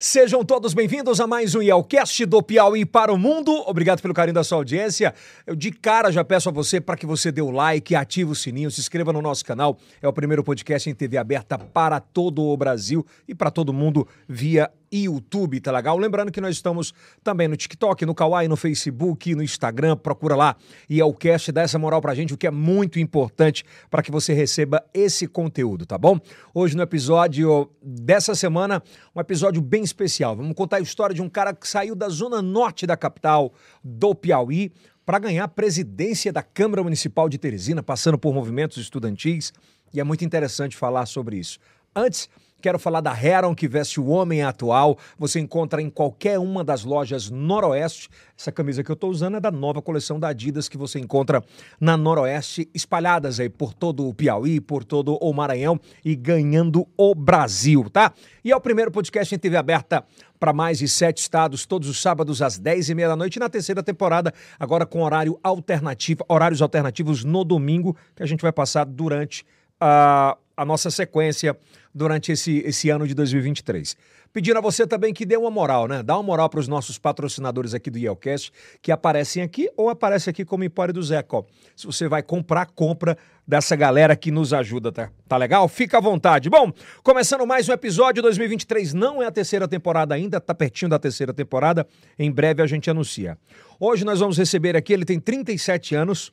Sejam todos bem-vindos a mais um Yelcast do Piauí para o Mundo. Obrigado pelo carinho da sua audiência. Eu de cara já peço a você para que você dê o like, ative o sininho, se inscreva no nosso canal. É o primeiro podcast em TV aberta para todo o Brasil e para todo mundo via YouTube, tá legal? Lembrando que nós estamos também no TikTok, no Kawaii, no Facebook, no Instagram, procura lá e é o cast, dá essa moral pra gente, o que é muito importante para que você receba esse conteúdo, tá bom? Hoje no episódio dessa semana, um episódio bem especial. Vamos contar a história de um cara que saiu da zona norte da capital do Piauí para ganhar a presidência da Câmara Municipal de Teresina, passando por movimentos estudantis, e é muito interessante falar sobre isso. Antes, Quero falar da Heron, que veste o homem atual. Você encontra em qualquer uma das lojas Noroeste. Essa camisa que eu estou usando é da nova coleção da Adidas que você encontra na Noroeste, espalhadas aí por todo o Piauí, por todo o Maranhão e ganhando o Brasil, tá? E é o primeiro podcast em TV aberta para mais de sete estados, todos os sábados às dez e meia da noite, na terceira temporada, agora com horário alternativo, horários alternativos no domingo, que a gente vai passar durante a, a nossa sequência durante esse, esse ano de 2023. Pedindo a você também que dê uma moral, né? Dá uma moral para os nossos patrocinadores aqui do Yelcast, que aparecem aqui ou aparece aqui como Empório do Zeco. Se você vai comprar, compra dessa galera que nos ajuda, tá? Tá legal? Fica à vontade. Bom, começando mais um episódio 2023, não é a terceira temporada ainda, tá pertinho da terceira temporada, em breve a gente anuncia. Hoje nós vamos receber aqui, ele tem 37 anos,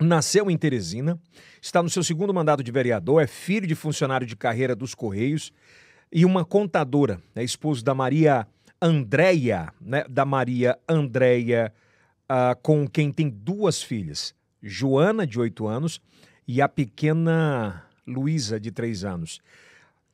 Nasceu em Teresina, está no seu segundo mandato de vereador, é filho de funcionário de carreira dos Correios e uma contadora, é esposo da Maria Andréia, né, da Maria Andréia, uh, com quem tem duas filhas, Joana, de 8 anos, e a pequena Luísa, de 3 anos.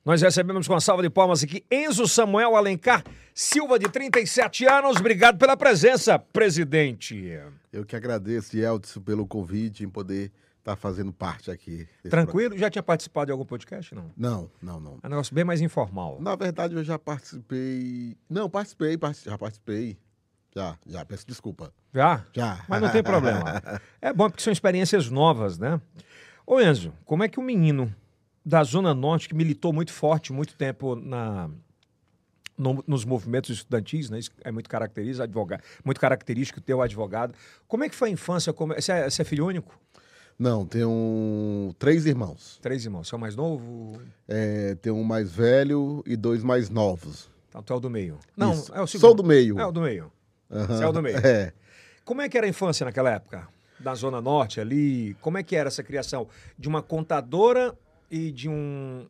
Nós recebemos com uma salva de palmas aqui Enzo Samuel Alencar Silva, de 37 anos. Obrigado pela presença, presidente. Eu que agradeço, Yeldson, pelo convite em poder estar tá fazendo parte aqui. Tranquilo? Programa. Já tinha participado de algum podcast, não? Não, não, não. É um negócio bem mais informal. Na verdade, eu já participei... Não, participei, já participei. Já, já, peço desculpa. Já? Já. Mas não tem problema. É bom porque são experiências novas, né? Ô Enzo, como é que o menino da Zona Norte, que militou muito forte, muito tempo na, no, nos movimentos estudantis, né? Isso é muito característico, advogado, muito característico ter o advogado. Como é que foi a infância? Como, você, é, você é filho único? Não, tenho três irmãos. Três irmãos. Você é o mais novo? É, tem um mais velho e dois mais novos. Então tu é o do meio. Não, Isso. é o segundo. Sou do meio. É o do meio. Uhum. Você é o do meio. É. Como é que era a infância naquela época? Da Zona Norte ali? Como é que era essa criação? De uma contadora e de um,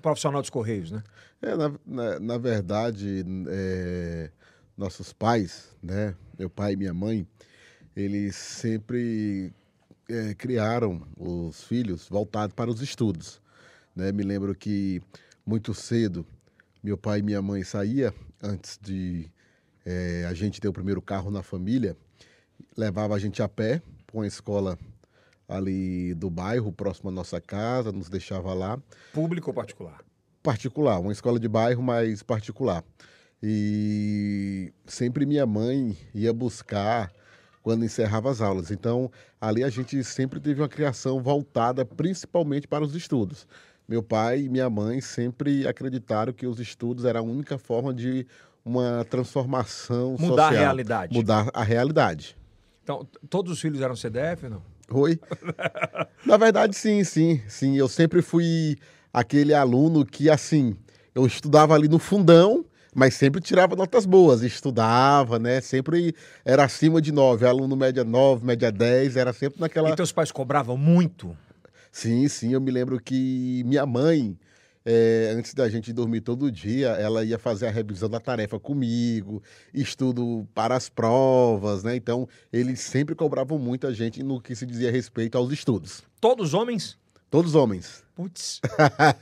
profissional dos Correios, né? É, na, na, na verdade, é, nossos pais, né? Meu pai e minha mãe, eles sempre é, criaram os filhos voltados para os estudos. Né? Me lembro que muito cedo meu pai e minha mãe saía antes de é, a gente ter o primeiro carro na família, levava a gente a pé para uma escola ali do bairro, próximo à nossa casa, nos deixava lá. Público ou particular? Particular, uma escola de bairro, mas particular. E sempre minha mãe ia buscar quando encerrava as aulas. Então, ali a gente sempre teve uma criação voltada principalmente para os estudos. Meu pai e minha mãe sempre acreditaram que os estudos era a única forma de uma transformação Mudar social. a realidade. Mudar a realidade. Então, todos os filhos eram CDF, não? Oi? Na verdade, sim, sim, sim. Eu sempre fui aquele aluno que, assim, eu estudava ali no fundão, mas sempre tirava notas boas, estudava, né? Sempre era acima de nove, aluno média nove, média dez, era sempre naquela... E teus pais cobravam muito? Sim, sim, eu me lembro que minha mãe, é, antes da gente dormir todo dia, ela ia fazer a revisão da tarefa comigo, estudo para as provas, né? Então, eles sempre cobravam muito a gente no que se dizia respeito aos estudos. Todos homens? Todos homens. Putz.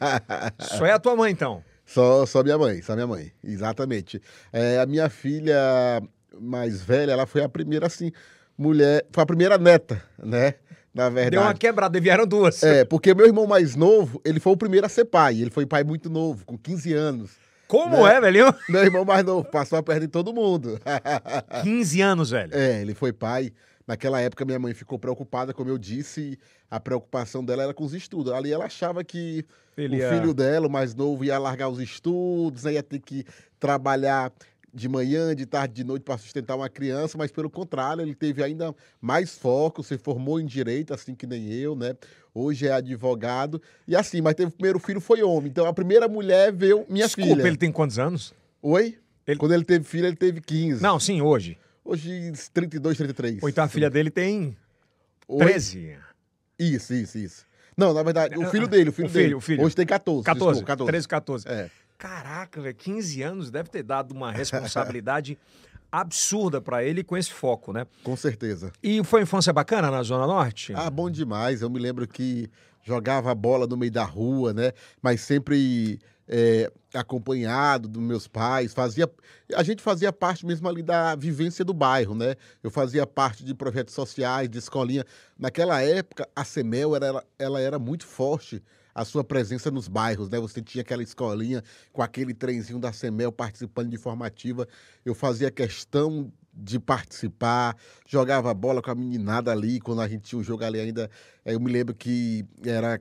Só é a tua mãe, então? Só, só minha mãe, só minha mãe, exatamente. É, a minha filha mais velha, ela foi a primeira, assim, mulher, foi a primeira neta, né? Na verdade. Deu uma quebrada vieram duas. É, porque meu irmão mais novo, ele foi o primeiro a ser pai. Ele foi pai muito novo, com 15 anos. Como né? é, velho? Meu irmão mais novo, passou a perna de todo mundo. 15 anos, velho. É, ele foi pai. Naquela época, minha mãe ficou preocupada, como eu disse, a preocupação dela era com os estudos. Ali ela achava que Ele o ia- filho dela, o mais novo, ia largar os estudos, né, ia ter que trabalhar de manhã, de tarde, de noite para sustentar uma criança, mas pelo contrário, ele teve ainda mais foco, se formou em direito, assim que nem eu, né? Hoje é advogado. E assim, mas teve o primeiro filho foi homem. Então a primeira mulher veio minha Desculpa, filha. ele tem quantos anos? Oi? Ele- Quando ele teve filho, ele teve 15. Não, sim, hoje. Hoje, 32, 33. Ou então a filha dele tem Oi? 13. Isso, isso, isso. Não, na verdade, o Ah, filho dele, o filho o filho, dele. o filho. Hoje tem 14. 14, desculpa, 14. 13, 14. É. Caraca, velho, 15 anos deve ter dado uma responsabilidade absurda pra ele com esse foco, né? Com certeza. E foi infância bacana na Zona Norte? Ah, bom demais. Eu me lembro que jogava bola no meio da rua, né? Mas sempre é, acompanhado dos meus pais. Fazia, a gente fazia parte mesmo ali da vivência do bairro, né? Eu fazia parte de projetos sociais, de escolinha. Naquela época, a Semel era, ela era muito forte. A sua presença nos bairros, né? Você tinha aquela escolinha com aquele trenzinho da Semel participando de formativa. Eu fazia questão de participar, jogava bola com a meninada ali, quando a gente tinha um jogo ali ainda. eh, Eu me lembro que era.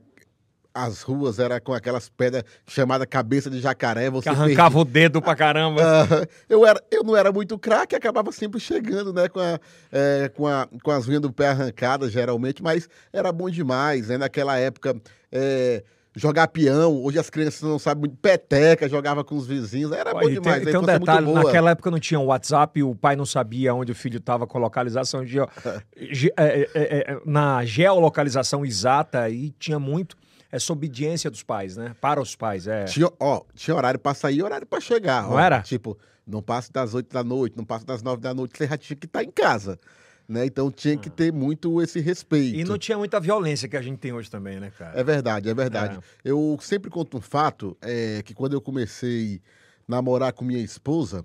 As ruas era com aquelas pedras chamada cabeça de jacaré. Você Que arrancava o dedo pra caramba. Aham. eu, era, eu não era muito craque, acabava sempre chegando, né? Com, a, é, com, a, com as unhas do pé arrancadas, geralmente, mas era bom demais, né? Naquela época, é, jogar peão, hoje as crianças não sabem muito, peteca, jogava com os vizinhos, era Pô, bom demais. tem, tem um muito detalhe, naquela época não tinha WhatsApp, o pai não sabia onde o filho estava com a localização, ge- ge- é, é, é, é, na geolocalização exata e tinha muito essa obediência dos pais, né? Para os pais, é. Tinha, ó, tinha horário pra sair e horário pra chegar. Não ó. era? Tipo, não passe das 8 da noite, não passe das 9 da noite, você já tinha que estar em casa. Né? Então tinha que ter muito esse respeito. E não tinha muita violência que a gente tem hoje também, né, cara? É verdade, é verdade. É. Eu sempre conto um fato, é, que quando eu comecei a namorar com minha esposa,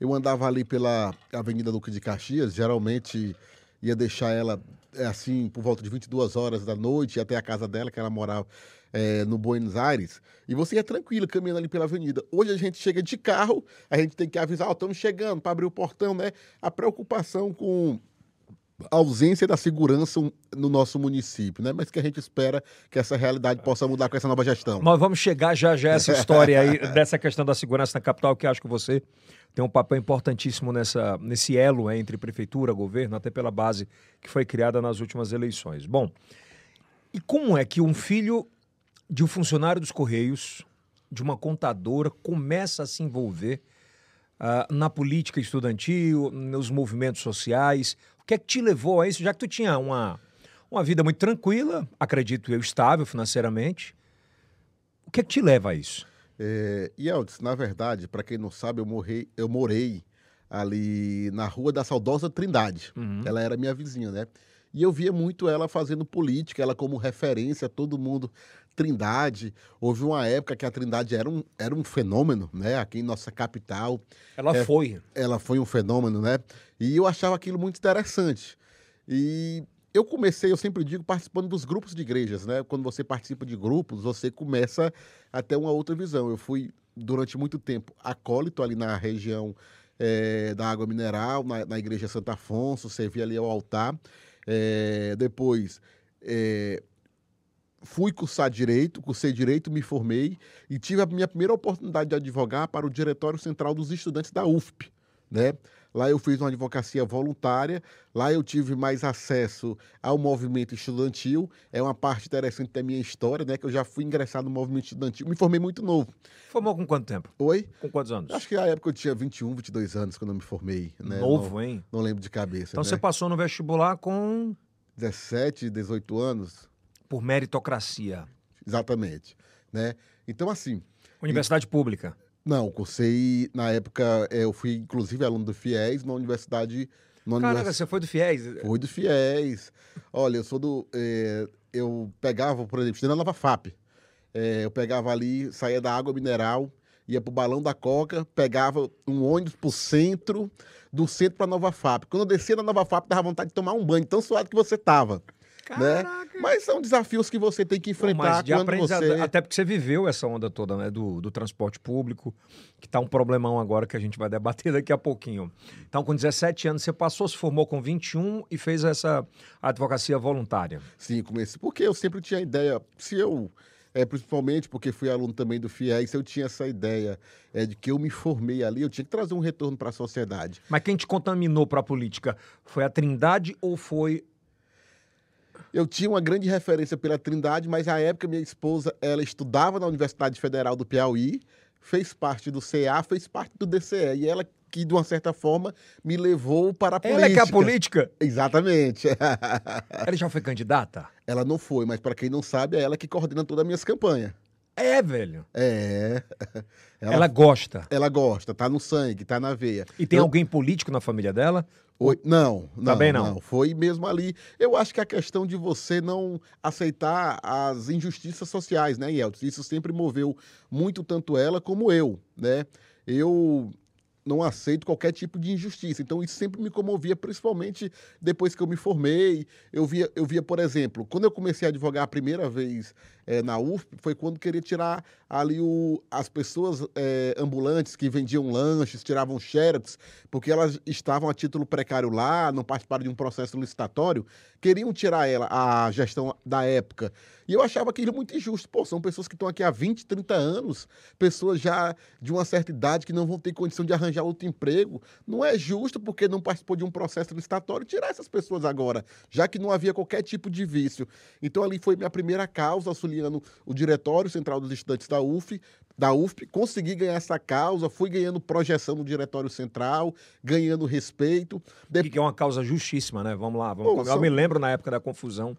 eu andava ali pela Avenida Duque de Caxias, geralmente ia deixar ela é, assim por volta de 22 horas da noite até a casa dela, que ela morava é, no Buenos Aires, e você ia tranquilo caminhando ali pela avenida. Hoje a gente chega de carro, a gente tem que avisar, ó, estamos chegando para abrir o portão, né? A preocupação com ausência da segurança no nosso município, né? Mas que a gente espera que essa realidade possa mudar com essa nova gestão. Nós vamos chegar já já a essa história aí, dessa questão da segurança na capital, que acho que você tem um papel importantíssimo nessa, nesse elo entre prefeitura, governo, até pela base que foi criada nas últimas eleições. Bom, e como é que um filho de um funcionário dos Correios, de uma contadora, começa a se envolver ah, na política estudantil, nos movimentos sociais? O que é que te levou a isso, já que tu tinha uma, uma vida muito tranquila, acredito eu, estável financeiramente? O que é que te leva a isso? É, e Eldes, na verdade, para quem não sabe, eu, morrei, eu morei ali na rua da saudosa Trindade. Uhum. Ela era minha vizinha, né? E eu via muito ela fazendo política, ela como referência, todo mundo. Trindade. Houve uma época que a Trindade era um, era um fenômeno, né? Aqui em nossa capital. Ela É. foi. ela foi um fenômeno, né? E eu achava aquilo muito interessante. E eu comecei, eu sempre digo, participando dos grupos de igrejas, né? Quando você participa de grupos, você começa a ter uma outra visão. Eu fui, durante muito tempo, acólito ali na região eh, da água mineral, na, na igreja Santo Afonso, servi ali ao altar. Eh, depois, eh, fui cursar direito, cursei direito, me formei e tive a minha primeira oportunidade de advogar para o Diretório Central dos Estudantes da UFP, né? Lá eu fiz uma advocacia voluntária, lá eu tive mais acesso ao movimento estudantil, é uma parte interessante da minha história, né? Que eu já fui ingressado no movimento estudantil, me formei muito novo. Formou com quanto tempo? Oi? Com quantos anos? Acho que na época eu tinha 21, 22 anos quando eu me formei, né? Novo, não, hein? não lembro de cabeça, Então né? você passou no vestibular com 17, 18 anos, por meritocracia. exatamente, né? Então assim, Universidade pública. Não, cursei, na época, eh, eu fui inclusive aluno do FIES na universidade. Na Caraca, univers- você foi do FIES. Fui do FIES. Olha, eu sou do. eh, eu pegava, por exemplo, estudei na Nova FAP. Eh, eu pegava ali, saía da água mineral, ia pro Balão da Coca, pegava um ônibus pro centro, do centro pra Nova FAP. Quando eu descia na Nova FAP, dava vontade de tomar um banho, tão suado que você tava. Caraca. Mas são desafios que você tem que enfrentar mas de quando você. até porque você viveu essa onda toda, né, do, do transporte público, que tá um problemão agora que a gente vai debater daqui a pouquinho. Então, com 17 anos, você passou, se formou com 21 e fez essa advocacia voluntária. Sim, comecei. Porque eu sempre tinha a ideia, se eu é, principalmente porque fui aluno também do FIES, eu tinha essa ideia é, de que eu me formei ali, eu tinha que trazer um retorno para a sociedade. Mas quem te contaminou para a política foi a Trindade ou foi eu tinha uma grande referência pela Trindade, mas à época minha esposa, ela estudava na Universidade Federal do Piauí, fez parte do CA, fez parte do DCE, e ela que de uma certa forma me levou para a política. Ela é que é a política? Exatamente. ela já foi candidata? Ela não foi, mas para quem não sabe, é ela que coordena todas as minhas campanhas. É, velho. É. Ela, ela, gosta. Ela gosta, tá no sangue, tá na veia. E tem Eu... alguém político na família dela? Oi, não, não, Também não. não. Foi mesmo ali. Eu acho que a questão de você não aceitar as injustiças sociais, né, Yeltsin? Isso sempre moveu muito tanto ela como eu, né? Eu não aceito qualquer tipo de injustiça. Então, isso sempre me comovia, principalmente depois que eu me formei. Eu via, eu via por exemplo, quando eu comecei a advogar a primeira vez é, na UFP, foi quando queria tirar ali o, as pessoas é, ambulantes que vendiam lanches, tiravam xerox, porque elas estavam a título precário lá, não participaram de um processo licitatório, queriam tirar ela, a gestão da época. E eu achava aquilo muito injusto. Pô, são pessoas que estão aqui há 20, 30 anos, pessoas já de uma certa idade que não vão ter condição de arranjar outro emprego. Não é justo porque não participou de um processo licitatório tirar essas pessoas agora, já que não havia qualquer tipo de vício. Então ali foi minha primeira causa, o Diretório Central dos Estudantes da UF, da UFP, consegui ganhar essa causa, fui ganhando projeção no Diretório Central, ganhando respeito. De... Que é uma causa justíssima, né? Vamos lá. Vamos... Pô, Eu são... me lembro na época da confusão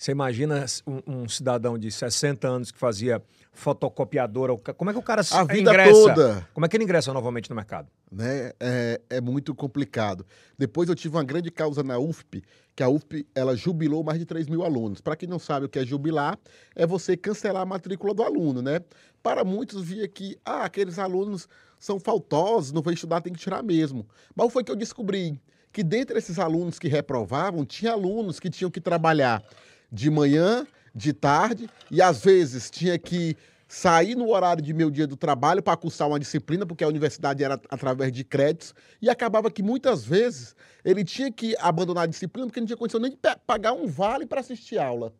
você imagina um, um, cidadão de 60 anos que fazia fotocopiadora, como é que o cara a vida ingressa? Toda. Como é que ele ingressa novamente no mercado? Né? É, é muito complicado. Depois eu tive uma grande causa na UFP, que a UFP ela jubilou mais de 3 mil alunos. Para quem não sabe o que é jubilar, é você cancelar a matrícula do aluno, né? Para muitos via que ah, aqueles alunos são faltosos, não vão estudar, tem que tirar mesmo. Mas foi que eu descobri que dentre esses alunos que reprovavam, tinha alunos que tinham que trabalhar de manhã, de tarde, e às vezes tinha que sair no horário de meu dia do trabalho para cursar uma disciplina, porque a universidade era através de créditos, e acabava que muitas vezes ele tinha que abandonar a disciplina porque não tinha condição nem de pagar um vale para assistir aula.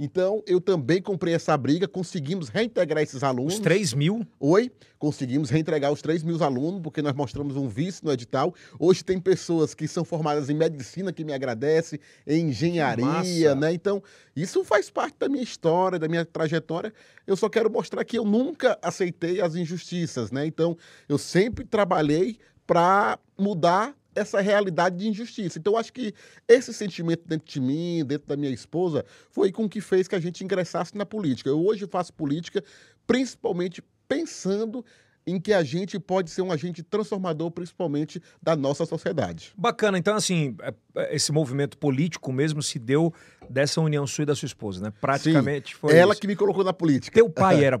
Então, eu também comprei essa briga, conseguimos reintegrar esses alunos. Os 3 mil? Oi, conseguimos reintegrar os 3 mil alunos, porque nós mostramos um vício no edital. Hoje tem pessoas que são formadas em medicina que me agradecem, em engenharia, né? Então, isso faz parte da minha história, da minha trajetória. Eu só quero mostrar que eu nunca aceitei as injustiças, né? Então, eu sempre trabalhei para mudar essa realidade de injustiça. Então, acho que esse sentimento dentro de mim, dentro da minha esposa, foi com que fez que a gente ingressasse na política. Eu hoje faço política principalmente pensando em que a gente pode ser um agente transformador, principalmente da nossa sociedade. Bacana. Então, assim, é, é, esse movimento político mesmo se deu dessa união sua e da sua esposa, né? Praticamente Sim, foi ela isso. que me colocou na política. Teu pai era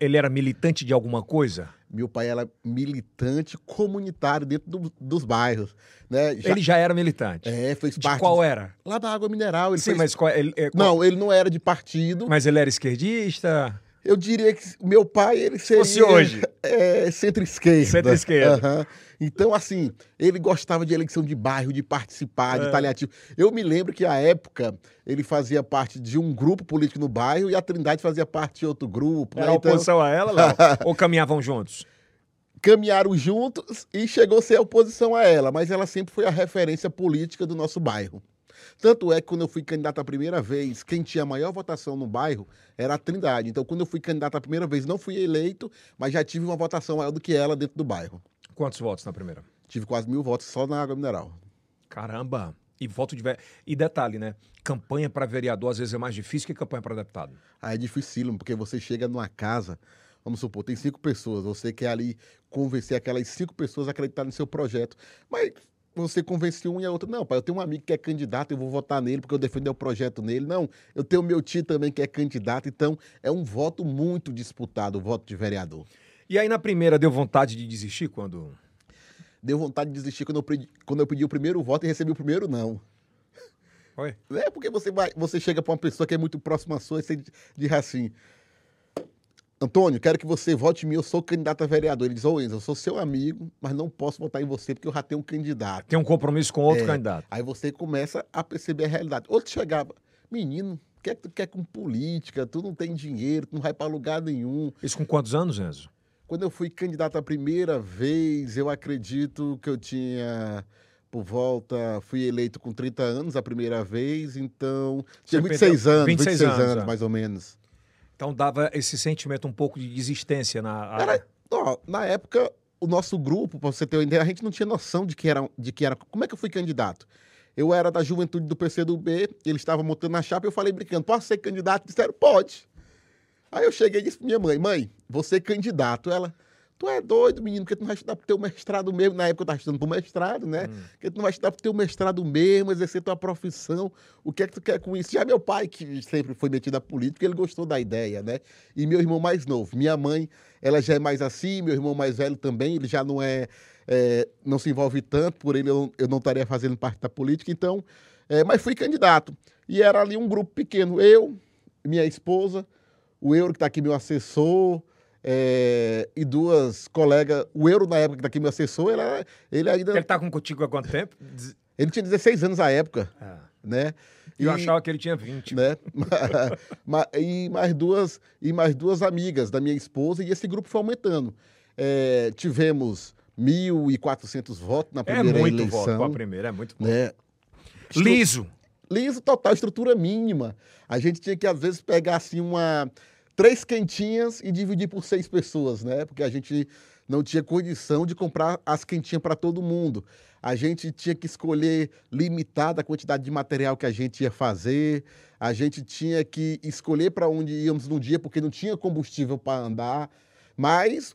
ele era militante de alguma coisa? Meu pai era militante comunitário dentro do, dos bairros, né? Já... Ele já era militante. É, fez de parte. Qual era? Lá da água mineral. Ele Sim, fez... mas qual, ele, é, qual... Não, ele não era de partido. Mas ele era esquerdista. Eu diria que meu pai, ele seria... Fosse hoje. É, centro-esquerda. Centro-esquerda. Uhum. Então, assim, ele gostava de eleição de bairro, de participar, de é. paliativo. Eu me lembro que, à época, ele fazia parte de um grupo político no bairro e a Trindade fazia parte de outro grupo. Era né? então... oposição a ela, Léo? Ou caminhavam juntos? Caminharam juntos e chegou a ser oposição a ela, mas ela sempre foi a referência política do nosso bairro. Tanto é que quando eu fui candidato a primeira vez, quem tinha a maior votação no bairro era a Trindade. Então, quando eu fui candidato a primeira vez, não fui eleito, mas já tive uma votação maior do que ela dentro do bairro. Quantos votos na primeira? Tive quase mil votos só na água mineral. Caramba! E voto de. E detalhe, né? Campanha para vereador às vezes é mais difícil que campanha para deputado. Ah, é dificílimo, porque você chega numa casa, vamos supor, tem cinco pessoas, você quer ali convencer aquelas cinco pessoas a acreditar no seu projeto. Mas você convenceu um e a outra. Não, pai, eu tenho um amigo que é candidato, eu vou votar nele porque eu defendo o projeto nele. Não, eu tenho meu tio também que é candidato. Então, é um voto muito disputado, o voto de vereador. E aí, na primeira, deu vontade de desistir quando. Deu vontade de desistir quando eu, pedi, quando eu pedi o primeiro voto e recebi o primeiro não. Oi? É porque você, vai, você chega para uma pessoa que é muito próxima a sua e você diz assim: Antônio, quero que você vote em mim, eu sou candidato a vereador. Ele diz, ô Enzo, eu sou seu amigo, mas não posso votar em você porque eu já tenho um candidato. Tem um compromisso com outro é. candidato. Aí você começa a perceber a realidade. Outro chegava, menino, o que é que tu quer com política? Tu não tem dinheiro, tu não vai para lugar nenhum. Isso com quantos anos, Enzo? Quando eu fui candidato a primeira vez, eu acredito que eu tinha por volta, fui eleito com 30 anos a primeira vez, então tinha 26 anos, 26, 26 anos, anos, é. mais ou menos. Então dava esse sentimento um pouco de desistência na Era, ó, na época o nosso grupo, para você ter uma ideia, a gente não tinha noção de que era de que era, como é que eu fui candidato. Eu era da juventude do PCdoB, eles estavam montando a chapa, eu falei brincando, posso ser candidato? Disseram, pode. Aí eu cheguei e disse pra minha mãe, mãe, você é candidato. Ela, tu é doido, menino, porque tu não vai estudar pro teu mestrado mesmo. Na época eu estava estudando pro mestrado, né? Hum. Porque tu não vai estudar pro teu mestrado mesmo, exercer tua profissão. O que é que tu quer com isso? Já meu pai, que sempre foi metido a política, ele gostou da ideia, né? E meu irmão mais novo. Minha mãe, ela já é mais assim, meu irmão mais velho também, ele já não é, é não se envolve tanto, por ele eu, eu não estaria fazendo parte da política, então... É, mas fui candidato. E era ali um grupo pequeno. Eu, minha esposa, o Euro, que está aqui, meu assessor, é, e duas colegas. O Euro, na época que está aqui, meu assessor, ele, ele ainda. Ele está com contigo há quanto tempo? Ele tinha 16 anos à época. Ah. Né? E, eu achava que ele tinha 20. Né? e, mais duas, e mais duas amigas da minha esposa, e esse grupo foi aumentando. É, tivemos 1.400 votos na primeira eleição. É muito eleição, voto para a primeira, é muito bom. Né? Liso liso total, estrutura mínima. A gente tinha que, às vezes, pegar assim uma. Três quentinhas e dividir por seis pessoas, né? Porque a gente não tinha condição de comprar as quentinhas para todo mundo. A gente tinha que escolher limitada a quantidade de material que a gente ia fazer. A gente tinha que escolher para onde íamos no dia, porque não tinha combustível para andar. Mas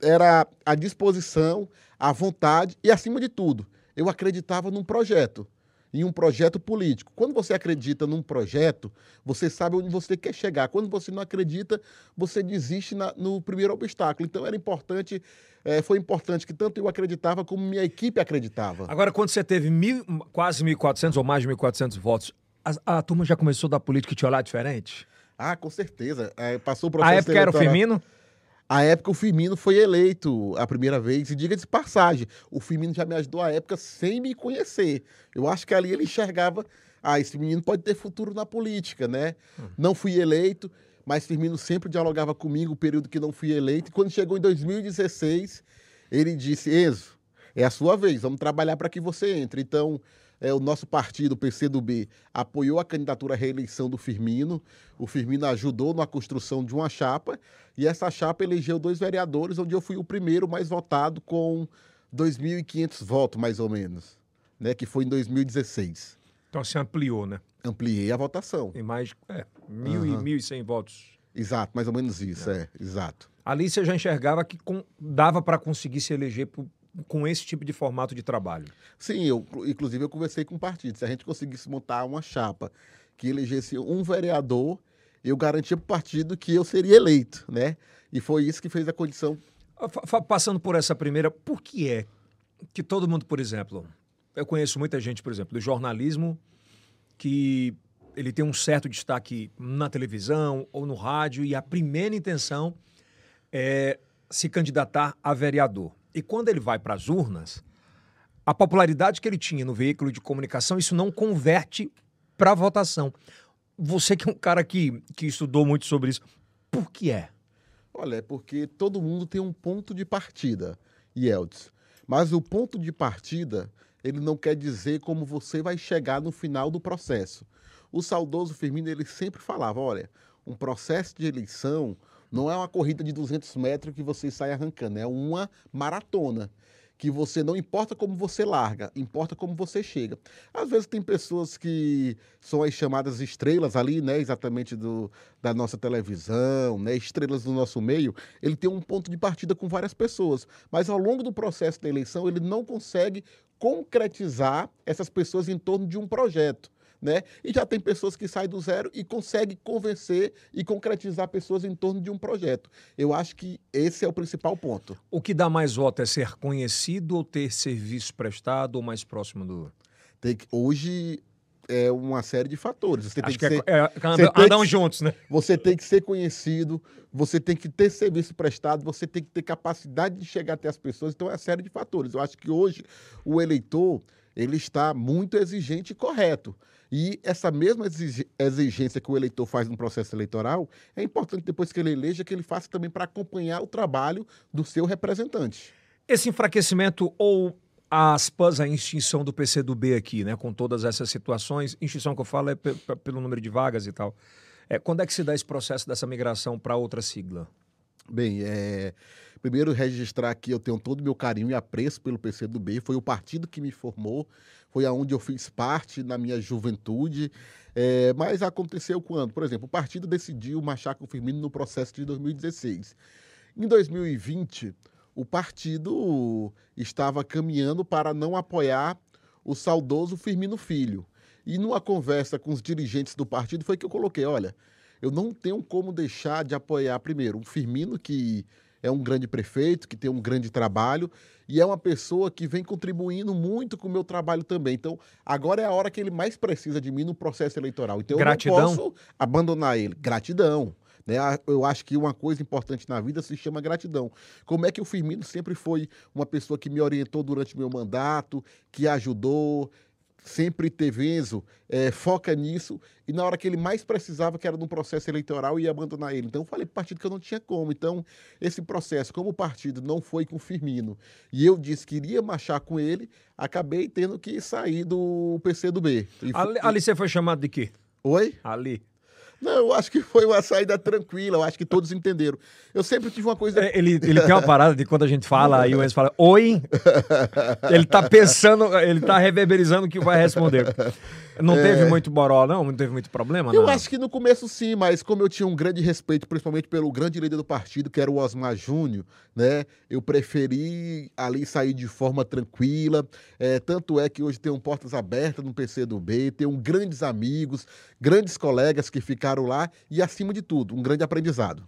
era a disposição, a vontade e, acima de tudo, eu acreditava num projeto em um projeto político. Quando você acredita num projeto, você sabe onde você quer chegar. Quando você não acredita, você desiste na, no primeiro obstáculo. Então era importante, é, foi importante que tanto eu acreditava como minha equipe acreditava. Agora, quando você teve mil, quase 1.400 ou mais de 1.400 votos, a, a, turma já começou da política te olhar diferente? Ah, com certeza. É, passou o processo. A época era o Firmino? A época o Firmino foi eleito a primeira vez, e diga de passagem, o Firmino já me ajudou à época sem me conhecer. Eu acho que ali ele enxergava, ah, esse menino pode ter futuro na política, né? Hum. Não fui eleito, mas Firmino sempre dialogava comigo o período que não fui eleito. E quando chegou em 2016, ele disse: Enzo, é a sua vez, vamos trabalhar para que você entre. Então, é, o nosso partido, o PCdoB, apoiou a candidatura à reeleição do Firmino. O Firmino ajudou na construção de uma chapa e essa chapa elegeu dois vereadores, onde eu fui o primeiro mais votado com 2.500 votos, mais ou menos, né? que foi em 2016. Então você ampliou, né? Ampliei a votação. Em mais é, mil uhum. e mil e cem votos. Exato, mais ou menos isso, é, é exato. Ali você já enxergava que com, dava para conseguir se eleger por, com esse tipo de formato de trabalho? Sim, eu, inclusive eu conversei com o partido. Se a gente conseguisse montar uma chapa que elegesse um vereador, eu garantia para o partido que eu seria eleito, né? E foi isso que fez a condição. Passando por essa primeira, por que é que todo mundo, por exemplo, eu conheço muita gente, por exemplo, do jornalismo que ele tem um certo destaque na televisão ou no rádio e a primeira intenção é se candidatar a vereador. E quando ele vai para as urnas, a popularidade que ele tinha no veículo de comunicação, isso não converte para votação. Você que é um cara que, que estudou muito sobre isso, por que é? Olha, é porque todo mundo tem um ponto de partida, Yeltsin. Mas o ponto de partida, ele não quer dizer como você vai chegar no final do processo. O saudoso Firmino, ele sempre falava, olha, um processo de eleição não é uma corrida de 200 metros que você sai arrancando, é uma maratona. Que você não importa como você larga, importa como você chega. Às vezes tem pessoas que são as chamadas estrelas ali, né? Exatamente do, da nossa televisão, né? Estrelas do nosso meio. Ele tem um ponto de partida com várias pessoas. Mas ao longo do processo da eleição, ele não consegue concretizar essas pessoas em torno de um projeto né? E já tem pessoas que saem do zero e conseguem convencer e concretizar pessoas em torno de um projeto. Eu acho que esse é o principal ponto. O que dá mais voto é ser conhecido ou ter serviço prestado ou mais próximo do. Tem que, hoje é uma série de fatores. Você Acho tem que, que, é, ser, é, andam, andam que- juntos, né? você tem que ser conhecido, você tem que ter serviço prestado, você tem que ter capacidade de chegar até as pessoas. Então é uma série de fatores. Eu acho que hoje o eleitor ele está muito exigente e correto. E essa mesma exigência que o eleitor faz no processo eleitoral é importante depois que ele eleja que ele faça também para acompanhar o trabalho do seu representante. Esse enfraquecimento ou aspas a extinção do PCdoB aqui, né, com todas essas situações, extinção que eu falo é pe- pe- pelo número de vagas e tal. É, quando é que se dá esse processo dessa migração para outra sigla? Bem, é, primeiro registrar aqui, eu tenho todo o meu carinho e apreço pelo PCdoB, foi o partido que me formou, foi aonde eu fiz parte na minha juventude, é, mas aconteceu quando? Por exemplo, o partido decidiu marchar com o Firmino no processo de 2016. Em 2020, o partido estava caminhando para não apoiar o saudoso Firmino Filho. E numa conversa com os dirigentes do partido foi que eu coloquei, olha, eu não tenho como deixar de apoiar, primeiro, o Firmino, que é um grande prefeito, que tem um grande trabalho, e é uma pessoa que vem contribuindo muito com o meu trabalho também. Então, agora é a hora que ele mais precisa de mim no processo eleitoral. Então, Gratidão? eu não posso abandonar ele. Gratidão. Né? Eu acho que uma coisa importante na vida se chama gratidão. Como é que o Firmino sempre foi uma pessoa que me orientou durante o meu mandato, que ajudou, sempre teve Enzo, eh, foca nisso, e na hora que ele mais precisava, que era no processo eleitoral, ia abandonar ele. Então eu falei pro partido que eu não tinha como. Então, esse processo, como o partido não foi com o Firmino, e eu disse que iria marchar com ele, acabei tendo que sair do PCdoB. E fu- Ali, ali você foi chamado de quê? Oi? Ali. Não, eu acho que foi uma saída tranquila, eu acho que todos entenderam. Eu sempre tive uma coisa. É, Ele, ele tem uma parada de quando a gente fala, aí o Enzo fala, oi? Ele tá pensando, ele tá reverberizando o que vai responder. Não teve muito boró, não? Não teve muito problema, Eu não? acho que no começo sim, mas como eu tinha um grande respeito, principalmente pelo grande líder do partido, que era o Osmar Júnior, né? Eu preferi ali sair de forma tranquila. É, tanto é que hoje tenho portas abertas no PCdoB, tenho grandes amigos, grandes colegas que ficaram lá e, acima de tudo, um grande aprendizado.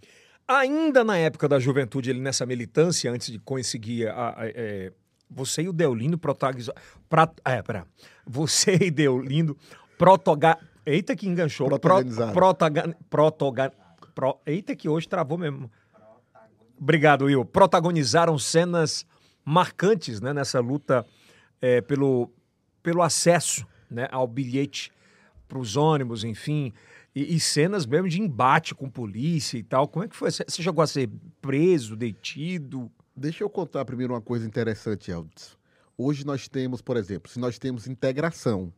Ainda na época da juventude, ele nessa militância, antes de conseguir a, a- é, você e o Deolindo protagonizaram. Pra, é, pera. Você e Deolindo protoga. Eita, que enganchou. Protagonizaram. protaga, protoga, pro, eita, que hoje travou mesmo. Obrigado, Will. Protagonizaram cenas marcantes né, nessa luta é, pelo, pelo acesso né, ao bilhete para os ônibus, enfim. E, e cenas mesmo de embate com polícia e tal. Como é que foi? Você você chegou a ser preso, detido? Deixa eu contar primeiro uma coisa interessante, Aldis. Hoje nós temos, por exemplo, se nós temos integração,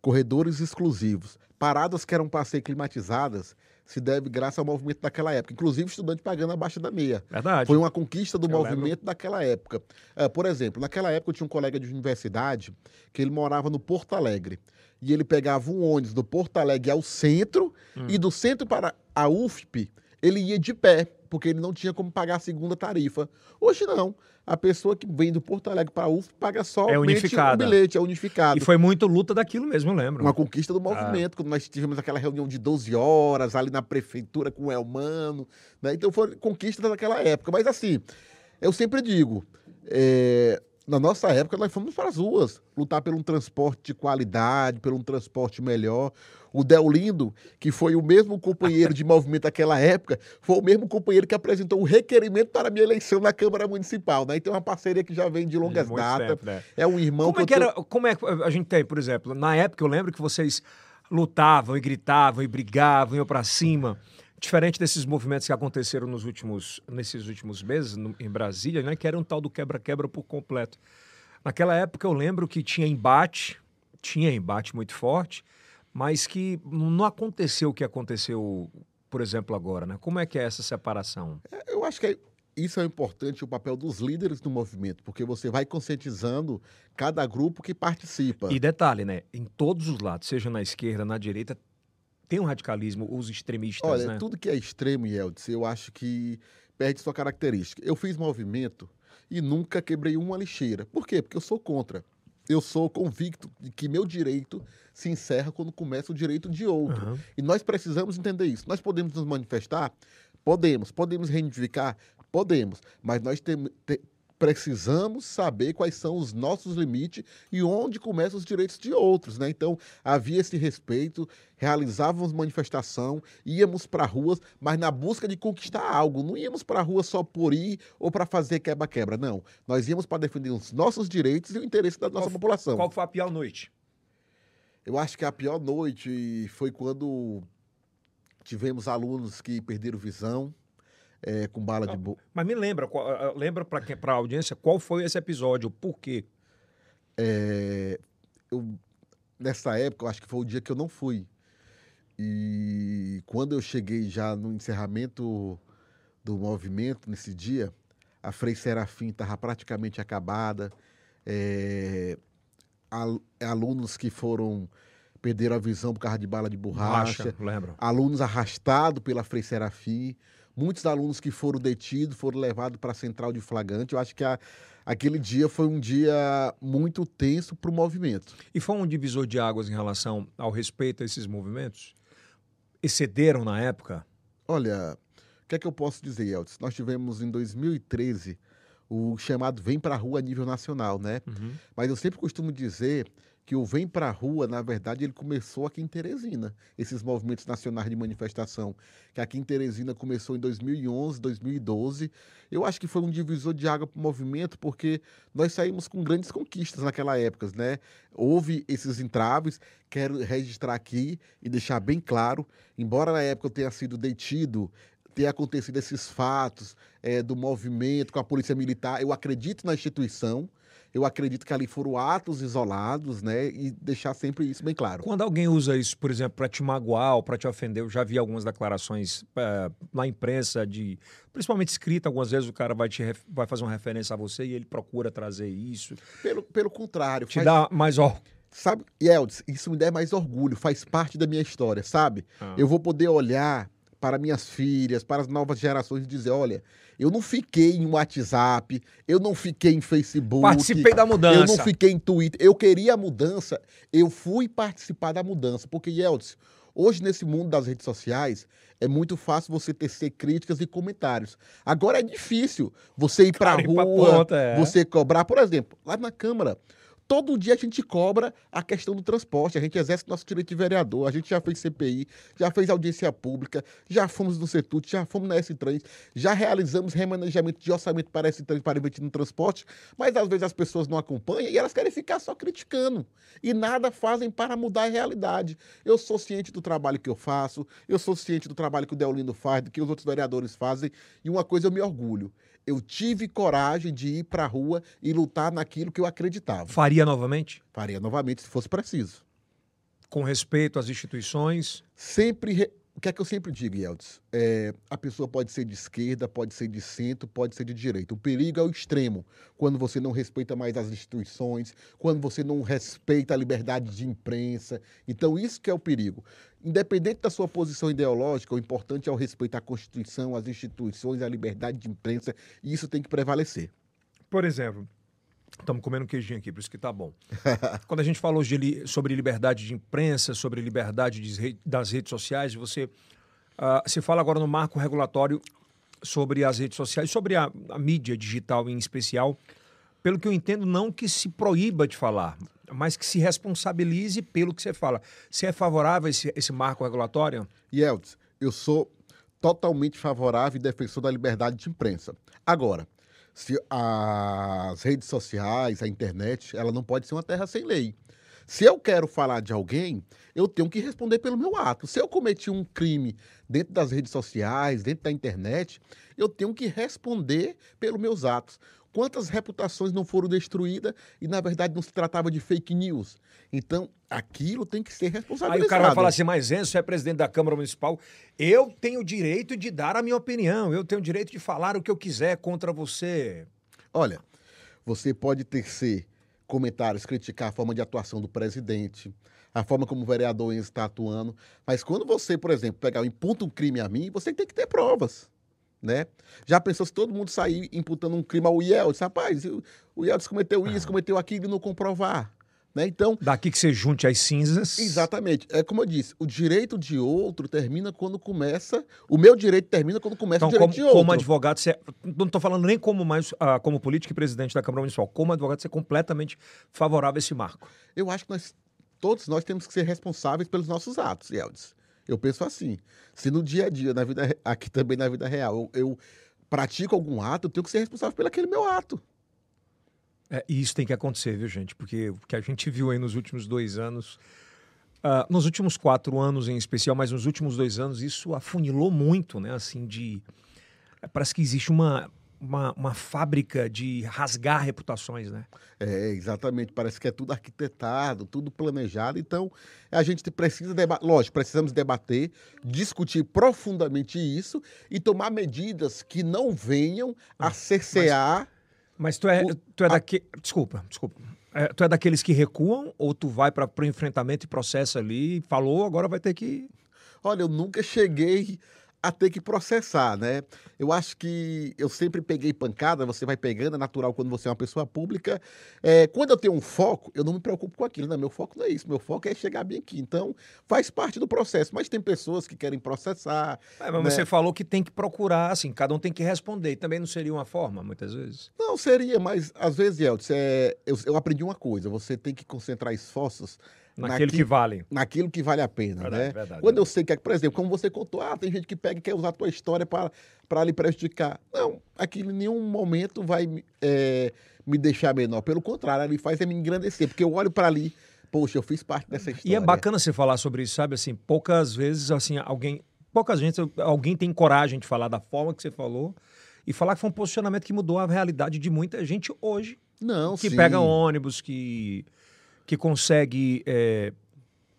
corredores exclusivos, paradas que eram para ser climatizadas, se deve graças ao movimento daquela época. Inclusive, estudante pagando abaixo da meia. Verdade. Foi uma conquista do Eu movimento daquela época. É, por exemplo, naquela época eu tinha um colega de universidade que ele morava no Porto Alegre. E ele pegava um ônibus do Porto Alegre ao centro Hum. e do centro para a UFP ele ia de pé, porque ele não tinha como pagar a segunda tarifa. Hoje não. A pessoa que vem do Porto Alegre para a UFP paga só É o bilhete, é unificado. E foi muito luta daquilo mesmo, eu lembro. Uma conquista do movimento, quando nós tivemos aquela reunião de 12 horas ali na prefeitura com o Elmano. Né? Então foi conquista daquela época. Mas assim, eu sempre digo, é, na nossa época nós fomos para as ruas lutar por um transporte de qualidade, por um transporte melhor. O Deolindo, que foi o mesmo companheiro de movimento daquela época, foi o mesmo companheiro que apresentou o requerimento para a minha eleição na Câmara Municipal. Né? Então é uma parceria que já vem de longas muito datas. tempo, né? É um irmão Como é eu que tô- era? Como é que a gente tem, por exemplo, na época eu lembro que vocês lutavam e gritavam e brigavam, iam pra cima. Diferente desses movimentos que aconteceram nos últimos, nesses últimos meses no- em Brasília, né, que era um tal do quebra-quebra por completo. Naquela época eu lembro que tinha embate, tinha embate muito forte, mas que não aconteceu o que aconteceu, por exemplo, agora, né? Como é que é essa separação? Eu acho que é- isso é importante, o papel dos líderes do movimento, porque você vai conscientizando cada grupo que participa. E detalhe, né? Em todos os lados, seja na esquerda, na direita, tem um radicalismo, os extremistas, Olha, né? tudo que é extremo, Yeltsin, eu acho que perde sua característica. Eu fiz movimento e nunca quebrei uma lixeira. Por quê? Porque eu sou contra. Eu sou convicto de que meu direito se encerra quando começa o direito de outro. Aham. E nós precisamos entender isso. Nós podemos nos manifestar? Podemos. Podemos reivindicar? Podemos. Mas nós temos. te- precisamos saber quais são os nossos limites e onde começam os direitos de outros, né? Então, havia esse respeito, realizávamos manifestação, íamos para ruas, mas na busca de conquistar algo. Não íamos para a rua só por ir ou para fazer quebra-quebra, não. Nós íamos para defender os nossos direitos e o interesse da nossa qual, população. Qual foi a pior noite? Eu acho que a pior noite foi quando tivemos alunos que perderam visão, é, com bala de boa. Mas me lembra, lembra para a audiência qual foi esse episódio, por quê? É, eu, nessa época, eu acho que foi o dia que eu não fui. E quando eu cheguei já no encerramento do movimento, nesse dia, a Frei Serafim estava praticamente acabada. É, alunos que foram perderam a visão por causa de bala de borracha. Racha, lembro. Alunos arrastados pela Frei Serafim muitos alunos que foram detidos foram levados para a central de flagrante. Eu acho que a, aquele dia foi um dia muito tenso para o movimento. E foi um divisor de águas em relação ao respeito a esses movimentos? Excederam na época? Olha, o que é que eu posso dizer, Elton? Nós tivemos em 2013 o chamado Vem para a Rua a nível nacional, né? Uhum. Mas eu sempre costumo dizer que o Vem para a Rua, na verdade, ele começou aqui em Teresina, esses movimentos nacionais de manifestação, que aqui em Teresina começou em 2011, 2012. Eu acho que foi um divisor de água para o movimento, porque nós saímos com grandes conquistas naquela época, né? Houve esses entraves, quero registrar aqui e deixar bem claro, embora na época eu tenha sido detido, ter acontecido esses fatos é, do movimento com a polícia militar, eu acredito na instituição, eu acredito que ali foram atos isolados, né? E deixar sempre isso bem claro. Quando alguém usa isso, por exemplo, para te magoar ou para te ofender, eu já vi algumas declarações é, na imprensa, de, principalmente escrita, algumas vezes o cara vai, te, vai fazer uma referência a você e ele procura trazer isso. Pelo, pelo contrário. Te faz... dá mais ó. Sabe, Yeldis, isso me dá mais orgulho, faz parte da minha história, sabe? Ah. Eu vou poder olhar para minhas filhas, para as novas gerações dizer, olha, eu não fiquei em WhatsApp, eu não fiquei em Facebook. Participei da mudança. Eu não fiquei em Twitter. Eu queria a mudança, eu fui participar da mudança. Porque, Yeltsin, hoje nesse mundo das redes sociais, é muito fácil você tecer críticas e comentários. Agora é difícil você ir para a rua, ponta, é. você cobrar. Por exemplo, lá na Câmara, Todo dia a gente cobra a questão do transporte, a gente exerce nosso direito de vereador, a gente já fez CPI, já fez audiência pública, já fomos no CETUT, já fomos na S-Trans, já realizamos remanejamento de orçamento para S-Trans para investir no transporte, mas às vezes as pessoas não acompanham e elas querem ficar só criticando e nada fazem para mudar a realidade. Eu sou ciente do trabalho que eu faço, eu sou ciente do trabalho que o Deolindo faz, do que os outros vereadores fazem, e uma coisa eu me orgulho eu tive coragem de ir para a rua e lutar naquilo que eu acreditava. Faria novamente? Faria novamente, se fosse preciso. Com respeito às instituições? Sempre o que é que eu sempre digo, Yeltsin? É, a pessoa pode ser de esquerda, pode ser de centro, pode ser de direita. O perigo é o extremo, quando você não respeita mais as instituições, quando você não respeita a liberdade de imprensa. Então, isso que é o perigo. Independente da sua posição ideológica, o importante é o respeito à Constituição, às instituições, à liberdade de imprensa, e isso tem que prevalecer. Por exemplo, Estamos comendo um queijinho aqui, por isso que tá bom. Quando a gente falou de, sobre liberdade de imprensa, sobre liberdade de, das redes sociais, você uh, se fala agora no marco regulatório sobre as redes sociais, sobre a, a, mídia digital em especial. Pelo que eu entendo, não que se proíba de falar, mas que se responsabilize pelo que você fala. Você é favorável a esse, esse marco regulatório? Yeltsin, eu sou totalmente favorável e defensor da liberdade de imprensa. Agora, se as redes sociais, a internet, ela não pode ser uma terra sem lei. Se eu quero falar de alguém, eu tenho que responder pelo meu ato. Se eu cometi um crime dentro das redes sociais, dentro da internet, eu tenho que responder pelos meus atos. Quantas reputações não foram destruídas e, na verdade, não se tratava de fake news? Então, aquilo tem que ser responsabilizado. Aí o cara vai falar assim, mas Enzo é presidente da Câmara Municipal, eu tenho o direito de dar a minha opinião, eu tenho o direito de falar o que eu quiser contra você. Olha, você pode tecer comentários, criticar a forma de atuação do presidente, a forma como o vereador está atuando, mas quando você, por exemplo, pegar e imputa um crime a mim, você tem que ter provas né? Já pensou se todo mundo sair imputando um crime ao Yeltsin? Rapaz, o Yeltsin cometeu isso, cometeu aquilo e não comprovar. Né? Então, Daqui que você junte as cinzas. exatamente. É como eu disse, o direito de outro termina quando começa. O meu direito termina quando começa Então, o direito como, de outro. como advogado, você, não estou falando nem como mais ah, como político e presidente da Câmara Municipal. Como advogado, você é completamente favorável a esse marco. Eu acho que nós, todos nós temos que ser responsáveis pelos nossos atos, Eldis. Eu penso assim. Se no dia a dia, na vida, aqui também na vida real, eu, eu pratico algum ato, eu tenho que ser responsável pelo aquele meu ato. É, e isso tem que acontecer, viu, gente? Porque o que a gente viu aí nos últimos dois anos, ah, nos últimos quatro anos em especial, mas nos últimos dois anos, isso afunilou muito, né? Assim, de. Parece que existe uma, uma, uma fábrica de rasgar reputações, né? É, exatamente. Parece que é tudo arquitetado, tudo planejado. Então, a gente precisa debater. Lógico, precisamos debater, discutir profundamente isso e tomar medidas que não venham a cercear. Mas tu é, O- tu é a- daque... Desculpa, desculpa. É, tu é daqueles que recuam ou tu vai para o enfrentamento e processa ali, falou, agora vai ter que. Olha, eu nunca cheguei a ter que processar, né? Eu acho que eu sempre peguei pancada, você vai pegando, é natural quando você é uma pessoa pública. É, quando eu tenho um foco, eu não me preocupo com aquilo, né? Meu foco não é isso, meu foco é chegar bem aqui. Então, faz parte do processo. Mas tem pessoas que querem processar. É, mas né? você falou que tem que procurar, assim, cada um tem que responder. E também não seria uma forma, muitas vezes. Não, seria, mas às vezes, Elton, é, eu, eu aprendi uma coisa: você tem que concentrar esforços Naquilo naqui- que vale. naquilo que vale a pena, Verdade, né? verdade, Quando eu sei que, por exemplo, como você contou, ah, tem gente que pega e quer usar a tua história para lhe prejudicar. Não, aquilo em nenhum momento vai me- é, me deixar menor. Pelo contrário, ele faz é me engrandecer, porque eu olho para ali, poxa, eu fiz parte dessa história. E é bacana você falar sobre isso, sabe? Assim, poucas vezes, assim, alguém. Poucas vezes alguém tem coragem de falar da forma que você falou e falar que foi um posicionamento que mudou a realidade de muita gente hoje. Não, que sim. pega ônibus, que, que consegue é,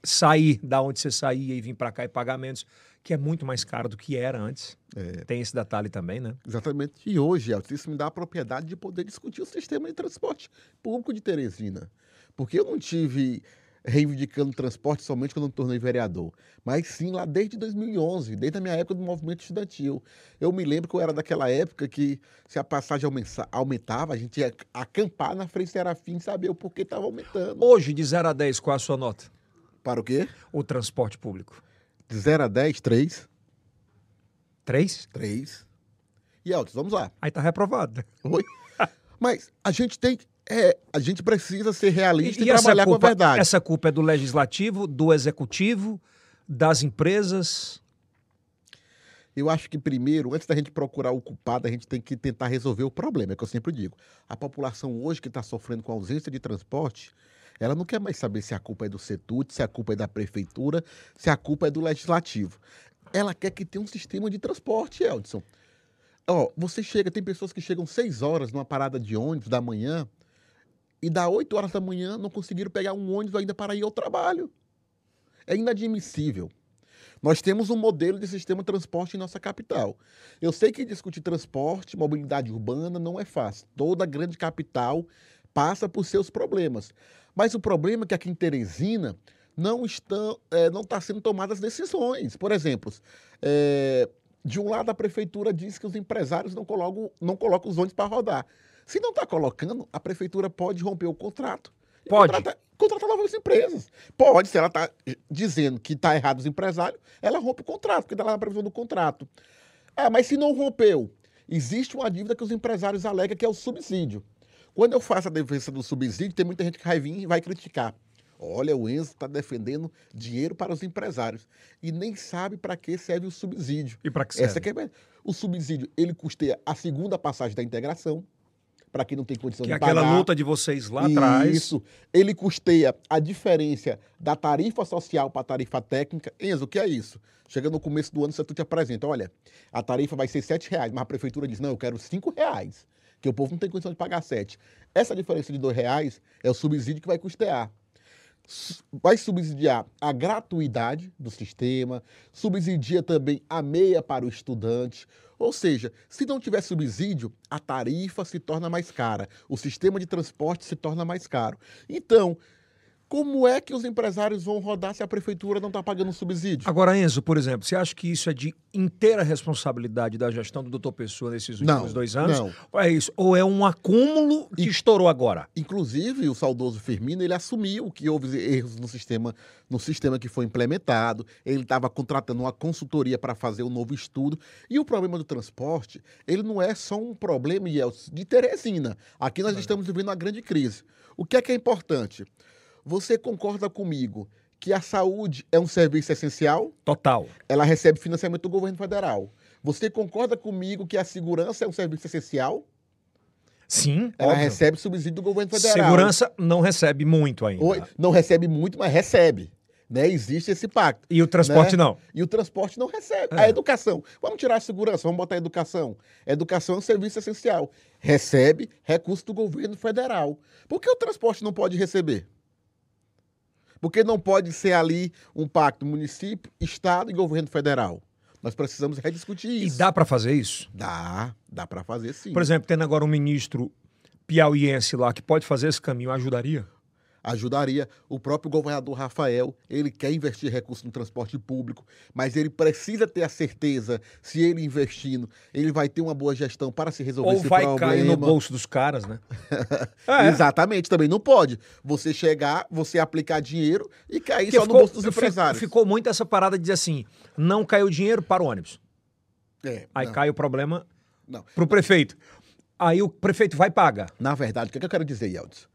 sair da onde você saía e vir para cá e pagar menos, que é muito mais caro do que era antes. É. Tem esse detalhe também, né? Exatamente. E hoje, isso me dá a propriedade de poder discutir o sistema de transporte público de Teresina. Porque eu não tive reivindicando transporte somente quando eu me tornei vereador, mas sim lá desde 2011, desde a minha época do movimento estudantil. Eu me lembro que eu era daquela época que se a passagem aumentava, a gente ia acampar na frente Serafim e saber o porquê estava aumentando. Hoje, de 0 a 10, qual a sua nota? Para o quê? O transporte público? De 0 a 10, 3. 3? 3. E Elton, vamos lá. Aí tá reprovado. né? Oi? Mas a gente tem. É, a gente precisa ser realista e, essa trabalhar culpa, com a verdade. Essa culpa é do legislativo, do executivo, das empresas. Eu acho que primeiro, antes da gente procurar o culpado, a gente tem que tentar resolver o problema, é o que eu sempre digo. A população hoje que está sofrendo com a ausência de transporte, ela não quer mais saber se a culpa é do CETUT, se a culpa é da prefeitura, se a culpa é do legislativo. Ela quer que tenha um sistema de transporte, Eldson. Ó, você chega, tem pessoas que chegam seis horas numa parada de ônibus da manhã e da 8 horas da manhã não conseguiram pegar um ônibus ainda para ir ao trabalho. É inadmissível. Nós temos um modelo de sistema de transporte em nossa capital. Eu sei que discutir transporte, mobilidade urbana não é fácil. Toda grande capital passa por seus problemas. Mas o problema é que aqui em Teresina não estão, é, está sendo tomadas decisões. Por exemplo, é, de um lado a prefeitura diz que os empresários não colocam, não colocam os ônibus para rodar. Se não está colocando, a prefeitura pode romper o contrato. Pode. Contratar, contratar novas empresas. Pode, se ela está dizendo que está errado os empresários, ela rompe o contrato, porque está lá na previsão do contrato. Ah, mas se não rompeu, existe uma dívida que os empresários alegam que é o subsídio. Quando eu faço a defesa do subsídio, tem muita gente que vai vir e vai criticar. Olha, o Enzo está defendendo dinheiro para os empresários e nem sabe para que serve o subsídio. E para que serve? Essa que é o subsídio, ele custeia a segunda passagem da integração para quem não tem condição Que é de pagar. aquela luta de vocês lá atrás. Isso. Ele custeia a diferença da tarifa social para a tarifa técnica. Enzo, o que é isso? Chega no começo do ano, você te apresenta, olha, a tarifa vai ser 7 reais, mas a prefeitura diz, não, eu quero 5 reais, que o povo não tem condição de pagar 7. Essa diferença de R$ reais é o subsídio que vai custear. Vai subsidiar a gratuidade do sistema, subsidia também a meia para o estudante. Ou seja, se não tiver subsídio, a tarifa se torna mais cara, o sistema de transporte se torna mais caro. Então, Como é que os empresários vão rodar se a prefeitura não está pagando subsídio? Agora, Enzo, por exemplo, você acha que isso é de inteira responsabilidade da gestão do doutor Pessoa nesses últimos Não, dois anos? não. Ou é isso? Ou é um acúmulo que estourou agora? Inclusive, o saudoso Firmino, ele assumiu que houve erros no sistema, no sistema que foi implementado. Ele estava contratando uma consultoria para fazer um novo estudo. E o problema do transporte, ele não é só um problema, Yeltsin, de Teresina. Aqui nós estamos vivendo uma grande crise. O que é que é importante? Você concorda comigo que a saúde é um serviço essencial? Total. Ela recebe financiamento do governo federal. Você concorda comigo que a segurança é um serviço essencial? Sim, Ela óbvio. recebe subsídio do governo federal. Segurança não recebe muito ainda. Oi, não recebe muito, mas recebe. Né? Existe esse pacto. E o transporte né? não. E o transporte não recebe. É. A educação. Vamos tirar a segurança, vamos botar a educação. Educação é um serviço essencial. Recebe recurso do governo federal. Por que o transporte não pode receber? Porque não pode ser ali um pacto município, estado e governo federal. Nós precisamos rediscutir E isso. dá para fazer isso? Dá, dá para fazer sim. Por exemplo, tendo agora um ministro piauiense lá que pode fazer esse caminho, ajudaria? Ajudaria. O próprio governador Rafael, ele quer investir recursos no transporte público, mas ele precisa ter a certeza, se ele investindo, ele vai ter uma boa gestão para se resolver Ou esse vai problema. cair no bolso dos caras, né? É. Exatamente, também não pode. Você chegar, você aplicar dinheiro e cair Porque só no bolso dos empresários. Ficou muito essa parada de dizer assim: não caiu dinheiro para o ônibus. É, Aí não, cai o problema não. pro prefeito. Aí o prefeito vai pagar. Na verdade, o que, é que eu quero dizer, Yeldes?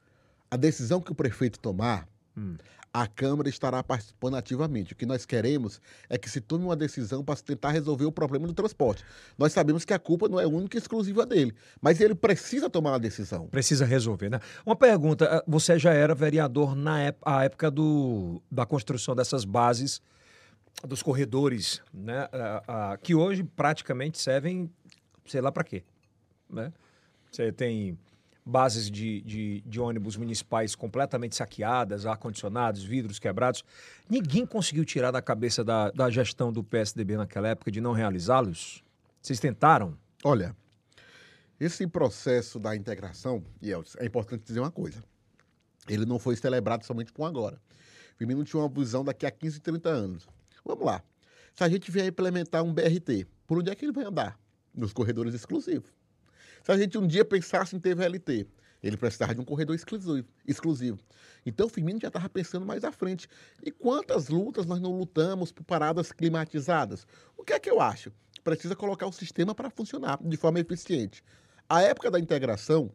A decisão que o prefeito tomar, Hum. a Câmara estará participando ativamente. O que nós queremos é que se tome uma decisão para tentar resolver o problema do transporte. Nós sabemos que a culpa não é única e exclusiva dele, mas ele precisa tomar uma decisão. Precisa resolver, né? Uma pergunta: eh, você já era vereador na época do, da construção dessas bases dos corredores, né? Que hoje praticamente servem, sei lá para quê, né? Você tem bases de, de, de ônibus municipais completamente saqueadas, ar-condicionados, vidros quebrados. Ninguém conseguiu tirar da cabeça da, da gestão do PSDB naquela época de não realizá-los? Vocês tentaram? Olha, esse processo da integração, Yeltsin, é importante dizer uma coisa. Ele não foi celebrado somente com agora. Firmino tinha uma visão daqui a 15, 30 anos. Vamos lá. Se a gente vier implementar um BRT, por onde é que ele vai andar? Nos corredores exclusivos. Se a gente um dia pensasse em ter VLT, ele precisava de um corredor exclusivo. Então o Firmino já estava pensando mais à frente. E quantas lutas nós não lutamos por paradas climatizadas? O que é que eu acho? Precisa colocar o sistema para funcionar de forma eficiente. A época da integração,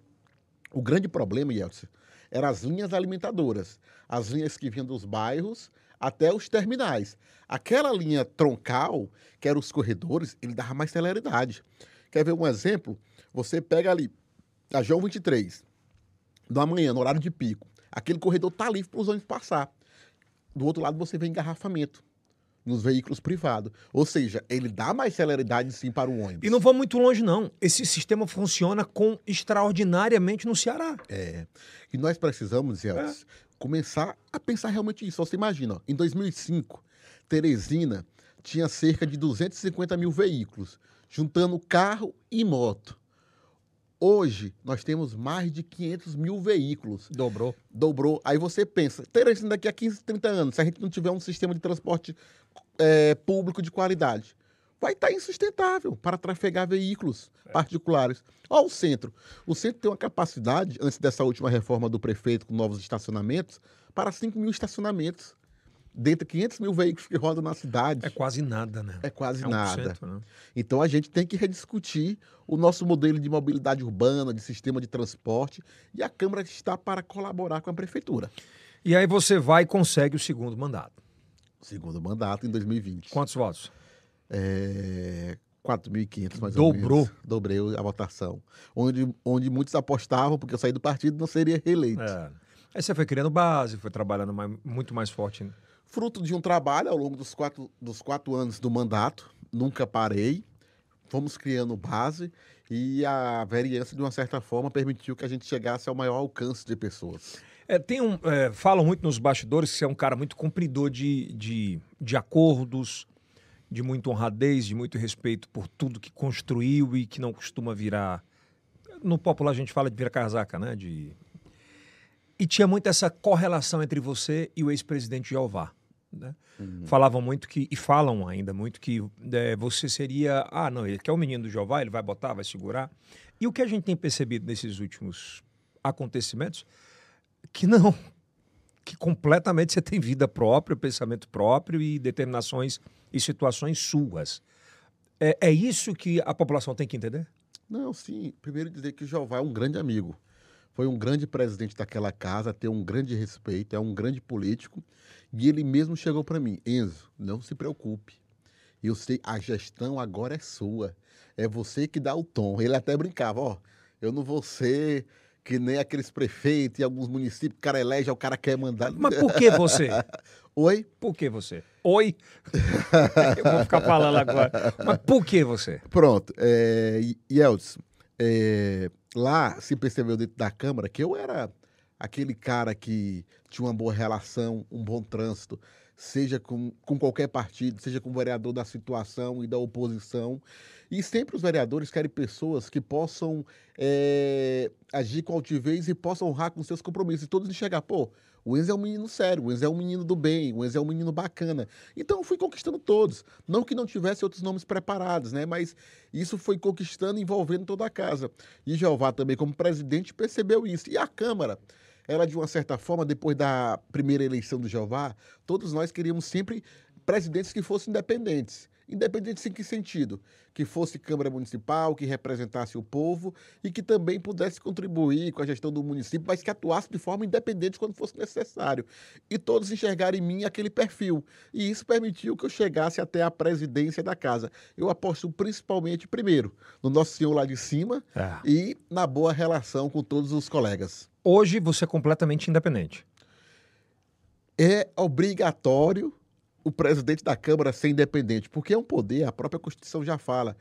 o grande problema, Yeltsin, eram as linhas alimentadoras. As linhas que vinham dos bairros até os terminais. Aquela linha troncal, que eram os corredores, ele dava mais celeridade. Quer ver um exemplo? Você pega ali a João 23, da manhã, no horário de pico. Aquele corredor está livre para os ônibus passar. Do outro lado, você vê engarrafamento nos veículos privados. Ou seja, ele dá mais celeridade sim para o ônibus. E não vamos muito longe, não. Esse sistema funciona com extraordinariamente no Ceará. É. E nós precisamos, Elvis, começar a pensar realmente isso. Você imagina, ó, em 2005, Teresina tinha cerca de 250 mil veículos, juntando carro e moto. Hoje, nós temos mais de 500 mil veículos. Dobrou. Dobrou. Aí você pensa, Teresina daqui a 15, 30 anos, se a gente não tiver um sistema de transporte é, público de qualidade, vai estar insustentável para trafegar veículos particulares. Olha o centro. O centro tem uma capacidade, antes dessa última reforma do prefeito com novos estacionamentos, para 5 mil estacionamentos. Dentre 500 mil veículos que rodam na cidade. É quase nada, né? É quase É 1%, nada. né? Então a gente tem que rediscutir o nosso modelo de mobilidade urbana, de sistema de transporte, e a Câmara está para colaborar com a Prefeitura. E aí você vai e consegue o segundo mandato. Segundo mandato em 2020. Quantos votos? É, 4.500 mais Dobrou. ou menos. Dobrei a votação. Onde, onde muitos apostavam, porque eu saí do partido, não seria reeleito. É. Aí você foi criando base, foi trabalhando mais- muito mais forte. Fruto de um trabalho ao longo dos quatro, dos quatro anos do mandato, nunca parei. Fomos criando base e a vereança, de uma certa forma, permitiu que a gente chegasse ao maior alcance de pessoas. É, tem um, é, falam muito nos bastidores que você é um cara muito cumpridor de, de, de acordos, de muita honradez, de muito respeito por tudo que construiu e que não costuma virar. No popular a gente fala de virar casaca, né? De... E tinha muito essa correlação entre você e o ex-presidente Jeová. Né? Uhum. Falavam muito que, e falam ainda muito, que é, você seria. Ah, não, ele quer o menino do Jeová, ele vai botar, vai segurar. E o que a gente tem percebido nesses últimos acontecimentos, que não. Que completamente você tem vida própria, pensamento próprio e determinações e situações suas. É, é isso que a população tem que entender? Não, sim. Primeiro dizer que o Jeová é um grande amigo. Foi um grande presidente daquela casa, tem um grande respeito, é um grande político. E ele mesmo chegou para mim: Enzo, não se preocupe. Eu sei, a gestão agora é sua. É você que dá o tom. Ele até brincava: ó, eu não vou ser que nem aqueles prefeitos em alguns municípios, o cara elege, o cara quer mandar. Mas por que você? Oi? Por que você? Oi? Eu vou ficar falando agora. Mas por que você? Pronto. É, Yeltsin, é, lá se percebeu dentro da Câmara que eu era aquele cara que tinha uma boa relação, um bom trânsito, seja com, com qualquer partido, seja com o vereador da situação e da oposição. E sempre os vereadores querem pessoas que possam é, agir com altivez e possam honrar com seus compromissos. E todos enxergar, pô, o Enzo é um menino sério, o Enzo é um menino do bem, o Enzo é um menino bacana. Então eu fui conquistando todos. Não que não tivesse outros nomes preparados, né? Mas isso foi conquistando, envolvendo toda a casa. E Jeová também, como presidente, percebeu isso. E a Câmara ela, de uma certa forma, depois da primeira eleição do Jeová, todos nós queríamos sempre presidentes que fossem independentes. Independentes em que sentido? Que fosse Câmara Municipal, que representasse o povo e que também pudesse contribuir com a gestão do município, mas que atuasse de forma independente quando fosse necessário. E todos enxergarem em mim aquele perfil. E isso permitiu que eu chegasse até a presidência da casa. Eu aposto principalmente, primeiro, no Nosso Senhor lá de cima é. e na boa relação com todos os colegas. Hoje você é completamente independente. É obrigatório o presidente da Câmara ser independente, porque é um poder, a própria Constituição já fala.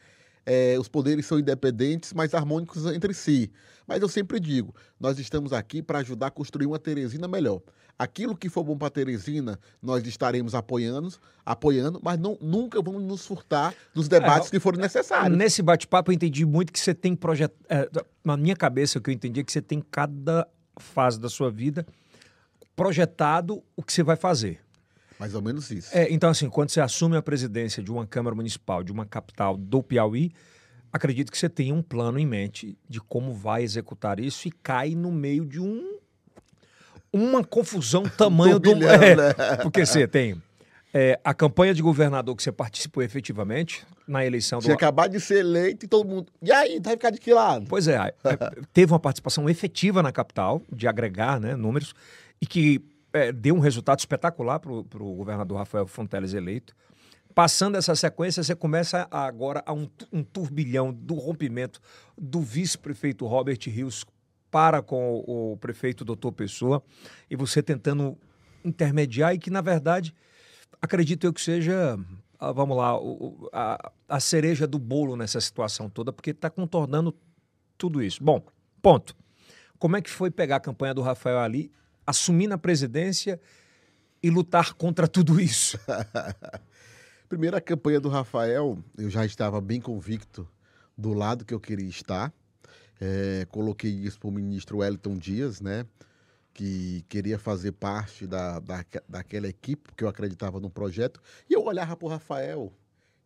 É, os poderes são independentes, mas harmônicos entre si. Mas eu sempre digo, nós estamos aqui para ajudar a construir uma Teresina melhor. Aquilo que for bom para Teresina, nós estaremos apoiando, apoiando, mas não, nunca vamos nos furtar dos debates é, que forem necessários. Nesse bate-papo eu entendi muito que você tem projeto. É, na minha cabeça, o que eu entendi é que você tem cada fase da sua vida projetado o que você vai fazer. Mais ou menos isso. É, então, assim, quando você assume a presidência de uma Câmara Municipal, de uma capital do Piauí, acredito que você tenha um plano em mente de como vai executar isso e cai no meio de um uma confusão tamanho do. Bilhão, é, né? Porque você tem é, a campanha de governador que você participou efetivamente na eleição do. acabado de ser eleito e todo mundo. E aí, vai ficar de que lado? Pois é, é teve uma participação efetiva na capital, de agregar né, números, e que é, deu um resultado espetacular para o governador Rafael Fonteles eleito. Passando essa sequência, você começa agora a um, um turbilhão do rompimento do vice-prefeito Robert Rios para com o, o prefeito doutor Pessoa e você tentando intermediar e que, na verdade, acredito eu que seja, ah, vamos lá, o, a, a cereja do bolo nessa situação toda, porque está contornando tudo isso. Bom, ponto. Como é que foi pegar a campanha do Rafael ali, assumir na presidência e lutar contra tudo isso? Primeiro, a campanha do Rafael, eu já estava bem convicto do lado que eu queria estar. É, coloquei isso para o ministro Wellington Dias, né? Que queria fazer parte da, da, daquela equipe, porque eu acreditava no projeto. E eu olhava para o Rafael,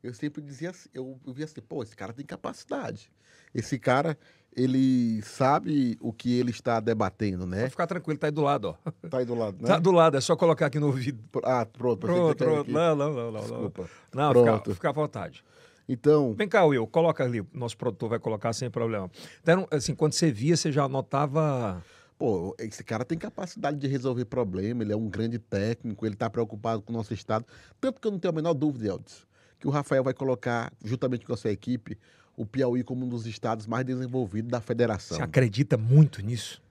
eu sempre dizia assim, eu, eu via assim, pô, esse cara tem capacidade. Esse cara, ele sabe o que ele está debatendo, né? Pode ficar tranquilo, tá aí do lado, ó. Tá aí do lado, né? Tá do lado, é só colocar aqui no ouvido. Ah, pronto. Pronto, pronto. Não, não, não, não. Desculpa. Não, pronto. Fica, fica à vontade. Então. Vem cá, Will, coloca ali, nosso produtor vai colocar sem problema. Então, assim, quando você via, você já notava. Pô, esse cara tem capacidade de resolver problema, ele é um grande técnico, ele está preocupado com o nosso estado. Tanto que eu não tenho a menor dúvida, Eldis, que o Rafael vai colocar, juntamente com a sua equipe, o Piauí como um dos estados mais desenvolvidos da federação. Você acredita muito nisso?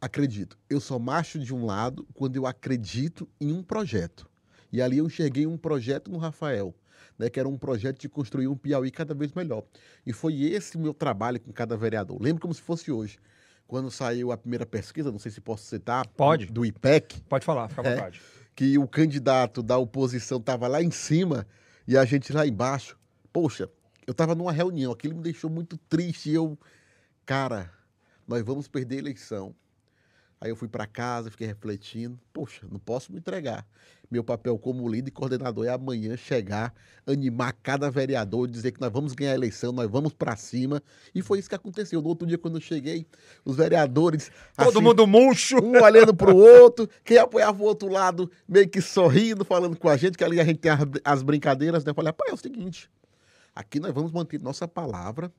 Acredito. Eu sou macho de um lado quando eu acredito em um projeto. E ali eu enxerguei um projeto no Rafael né, que era um projeto de construir um Piauí cada vez melhor. E foi esse meu trabalho com cada vereador. Lembro como se fosse hoje. Quando saiu a primeira pesquisa, não sei se posso citar, Pode. do IPEC. Pode falar, fica à é, vontade. Que o candidato da oposição estava lá em cima e a gente lá embaixo. Poxa, eu estava numa reunião, aquilo me deixou muito triste. E eu, cara, nós vamos perder a eleição. Aí eu fui para casa, fiquei refletindo. Poxa, não posso me entregar. Meu papel como líder e coordenador é amanhã chegar, animar cada vereador, dizer que nós vamos ganhar a eleição, nós vamos para cima. E foi isso que aconteceu. No outro dia, quando eu cheguei, os vereadores. Todo assim, mundo murcho. Um olhando para o outro, quem apoiava o outro lado, meio que sorrindo, falando com a gente, que ali a gente tem as, as brincadeiras, né? Eu falei, pai, é o seguinte. Aqui nós vamos manter nossa palavra,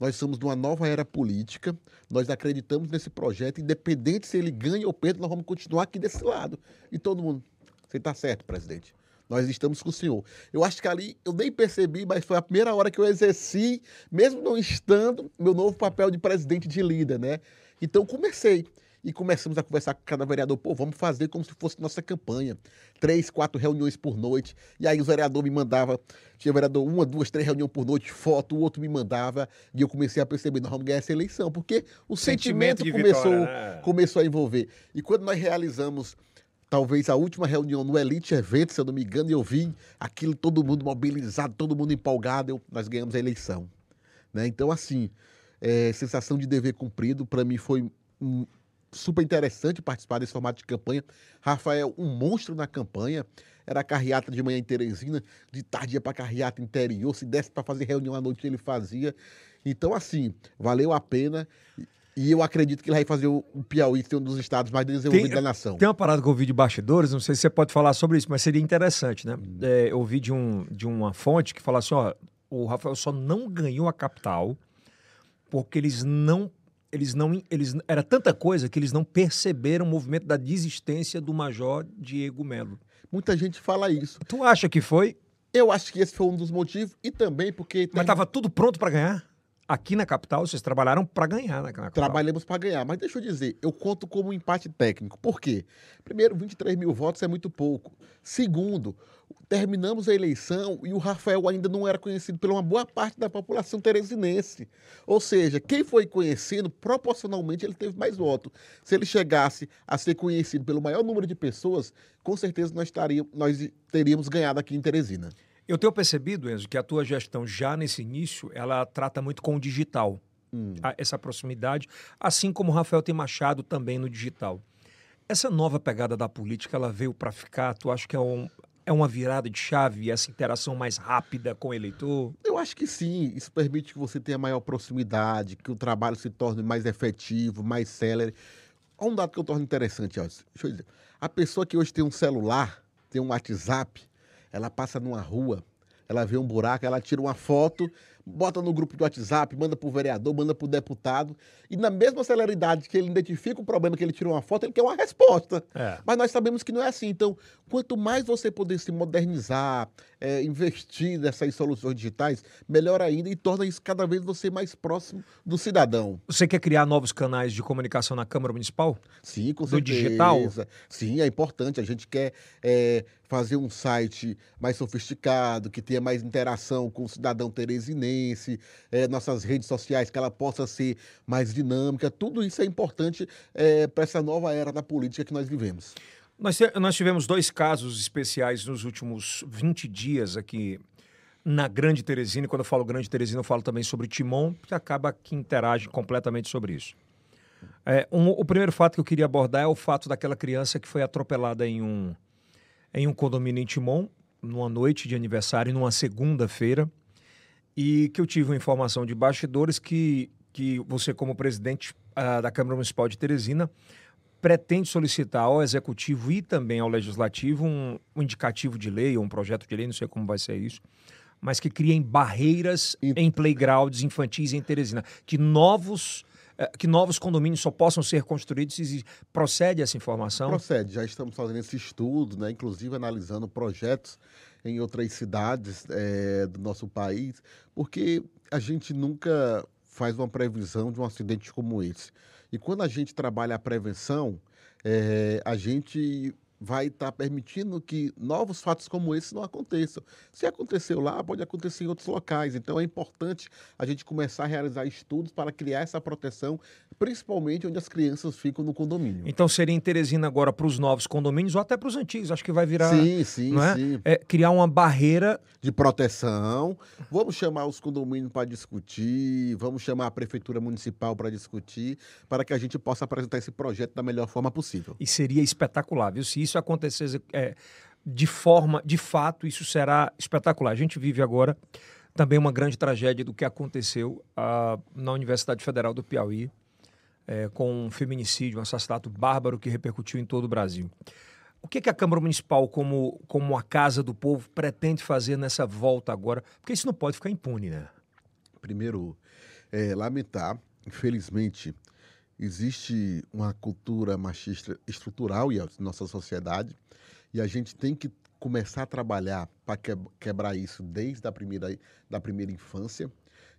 nós somos de uma nova era política, nós acreditamos nesse projeto, independente se ele ganha ou perde, nós vamos continuar aqui desse lado. E todo mundo, você está certo, presidente. Nós estamos com o senhor. Eu acho que ali eu nem percebi, mas foi a primeira hora que eu exerci, mesmo não estando, meu novo papel de presidente de líder, né? Então comecei e começamos a conversar com cada vereador. Pô, vamos fazer como se fosse nossa campanha. Três, quatro reuniões por noite. E aí o vereador me mandava, tinha vereador uma, duas, três reuniões por noite, foto, o outro me mandava. E eu comecei a perceber, nós vamos ganhar essa eleição, porque o sentimento, sentimento começou, vitória, né? começou a envolver. E quando nós realizamos talvez a última reunião no Elite Event, se eu não me engano, e eu vi aquilo, todo mundo mobilizado, todo mundo empolgado, eu, nós ganhamos a eleição. Né? Então, assim, é, sensação de dever cumprido, para mim foi super interessante participar desse formato de campanha. Rafael, um monstro na campanha. Era carreata de manhã em Teresina, de tarde ia para carreata interior. Se desse para fazer reunião à noite, ele fazia. Então, assim, valeu a pena. E eu acredito que ele vai fazer o Piauí ser um dos estados mais desenvolvidos tem, da nação. Tem uma parada que eu ouvi de bastidores, não sei se você pode falar sobre isso, mas seria interessante, né? Hum. É, eu ouvi de, um, de uma fonte que fala assim: ó, o Rafael só não ganhou a capital porque eles não eles não eles era tanta coisa que eles não perceberam o movimento da desistência do Major Diego Melo. Muita gente fala isso. Tu acha que foi? Eu acho que esse foi um dos motivos e também porque Mas estava tudo pronto para ganhar? Aqui na capital, vocês trabalharam para ganhar na capital. Trabalhamos para ganhar, mas deixa eu dizer, eu conto como um empate técnico. Por quê? Primeiro, 23 mil votos é muito pouco. Segundo, terminamos a eleição e o Rafael ainda não era conhecido pela uma boa parte da população teresinense. Ou seja, quem foi conhecido, proporcionalmente, ele teve mais votos. Se ele chegasse a ser conhecido pelo maior número de pessoas, com certeza nós, estaríamos, nós teríamos ganhado aqui em Teresina. Eu tenho percebido, Enzo, que a tua gestão já nesse início, ela trata muito com o digital. Hum. Essa proximidade, assim como o Rafael tem machado também no digital. Essa nova pegada da política, ela veio para ficar? Tu acha que é, um, é uma virada de chave, essa interação mais rápida com o eleitor? Eu acho que sim. Isso permite que você tenha maior proximidade, que o trabalho se torne mais efetivo, mais célere. Olha um dado que eu torno interessante, ó. Deixa eu dizer. A pessoa que hoje tem um celular, tem um WhatsApp, ela passa numa rua, ela vê um buraco, ela tira uma foto, bota no grupo do WhatsApp, manda para o vereador, manda para o deputado, e na mesma celeridade que ele identifica o problema que ele tirou uma foto, ele quer uma resposta. É. Mas nós sabemos que não é assim. Então, quanto mais você poder se modernizar, é, investir nessas soluções digitais, melhor ainda e torna isso cada vez você mais próximo do cidadão. Você quer criar novos canais de comunicação na Câmara Municipal? Sim, com certeza. Do digital? Sim, é importante. A gente quer é, fazer um site mais sofisticado, que tenha mais interação com o cidadão teresinense, é, nossas redes sociais, que ela possa ser mais dinâmica. Tudo isso é importante é, para essa nova era da política que nós vivemos. Nós, nós tivemos dois casos especiais nos últimos 20 dias aqui na Grande Teresina. E quando eu falo Grande Teresina, eu falo também sobre Timon, que acaba que interage completamente sobre isso. É, um, o primeiro fato que eu queria abordar é o fato daquela criança que foi atropelada em um em um condomínio em Timon, numa noite de aniversário, numa segunda-feira, e que eu tive uma informação de bastidores que, que você, como presidente uh, da Câmara Municipal de Teresina, pretende solicitar ao Executivo e também ao Legislativo um, um indicativo de lei ou um projeto de lei, não sei como vai ser isso, mas que criem barreiras e... em playgrounds infantis em Teresina, que novos é, que novos condomínios só possam ser construídos se procede essa informação? Procede, já estamos fazendo esse estudo, né, inclusive analisando projetos em outras cidades é, do nosso país, porque a gente nunca faz uma previsão de um acidente como esse. E quando a gente trabalha a prevenção, é, a gente vai estar tá permitindo que novos fatos como esse não aconteçam. Se aconteceu lá, pode acontecer em outros locais. Então é importante a gente começar a realizar estudos para criar essa proteção, principalmente onde as crianças ficam no condomínio. Então seria em Teresina agora para os novos condomínios ou até para os antigos. Acho que vai virar. Sim, sim, é? sim. É, criar uma barreira de proteção. Vamos chamar os condomínios para discutir, vamos chamar a prefeitura municipal para discutir, para que a gente possa apresentar esse projeto da melhor forma possível. E seria espetacular, viu? Se isso acontecer é, de forma, de fato, isso será espetacular. A gente vive agora também uma grande tragédia do que aconteceu uh, na Universidade Federal do Piauí, é, com um feminicídio, um assassinato bárbaro que repercutiu em todo o Brasil. O que, que a Câmara Municipal, como, como a Casa do Povo, pretende fazer nessa volta agora? Porque isso não pode ficar impune, né? Primeiro, é, lamentar, infelizmente, existe uma cultura machista estrutural em nossa sociedade e a gente tem que começar a trabalhar para quebrar isso desde a primeira, da primeira infância.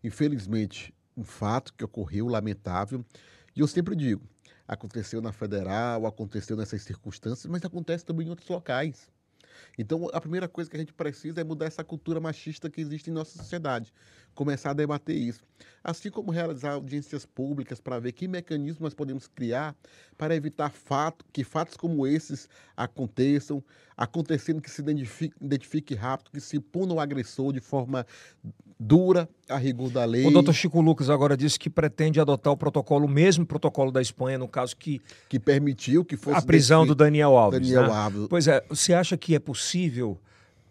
Infelizmente, um fato que ocorreu lamentável e eu sempre digo, aconteceu na federal, aconteceu nessas circunstâncias, mas acontece também em outros locais. Então, a primeira coisa que a gente precisa é mudar essa cultura machista que existe em nossa sociedade, começar a debater isso. Assim como realizar audiências públicas para ver que mecanismos nós podemos criar para evitar fato, que fatos como esses aconteçam, acontecendo que se identifique, identifique rápido, que se puna o agressor de forma dura a rigor da lei. O doutor Chico Lucas agora disse que pretende adotar o protocolo, o mesmo protocolo da Espanha, no caso que... Que permitiu que fosse... A prisão do Daniel Alves. Daniel né? Alves. Pois é, você acha que é possível...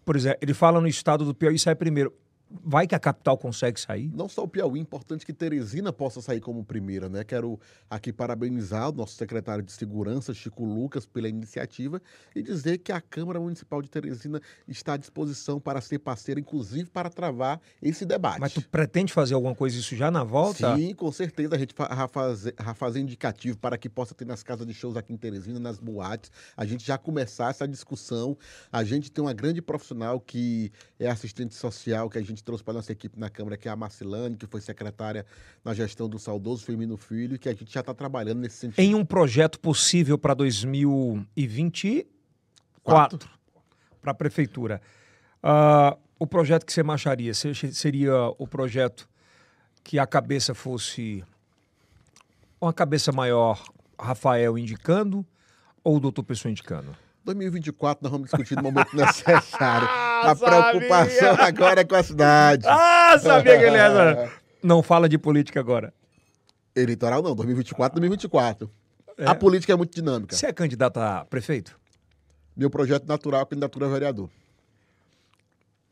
Por exemplo, ele fala no estado do Piauí, sai primeiro vai que a capital consegue sair? Não só o Piauí, importante que Teresina possa sair como primeira, né? Quero aqui parabenizar o nosso secretário de Segurança, Chico Lucas, pela iniciativa e dizer que a Câmara Municipal de Teresina está à disposição para ser parceira, inclusive para travar esse debate. Mas tu pretende fazer alguma coisa isso já na volta? Sim, com certeza. A gente vai fazer, fazer indicativo para que possa ter nas casas de shows aqui em Teresina, nas boates, a gente já começar essa discussão. A gente tem uma grande profissional que é assistente social, que a gente trouxe para nossa equipe na Câmara, que é a Marcelane, que foi secretária na gestão do saudoso Firmino Filho, que a gente já está trabalhando nesse sentido. Em um projeto possível para 2024, para a Prefeitura, uh, o projeto que você marcharia seria o projeto que a cabeça fosse uma cabeça maior, Rafael indicando, ou o doutor Pessoa indicando? 2024 nós vamos discutir no momento necessário. A preocupação agora é com a cidade. Ah, sabia que ele era. Não fala de política agora. Eleitoral não, 2024, 2024. É. A política é muito dinâmica. Você é candidato a prefeito? Meu projeto natural, candidatura a vereador.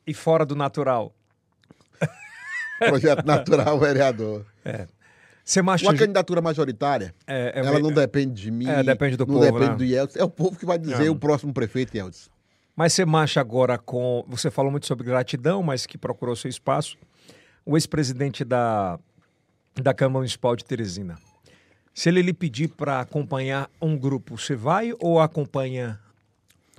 E fora do natural? projeto natural, vereador. É. Você. Uma candidatura majoritária, é, é, ela não depende de mim, é, depende do não povo, depende né? do Yeltsin. É o povo que vai dizer o próximo prefeito, Yeltsin. Mas você marcha agora com. Você falou muito sobre gratidão, mas que procurou seu espaço. O ex-presidente da, da Câmara Municipal de Teresina. Se ele lhe pedir para acompanhar um grupo, você vai ou acompanha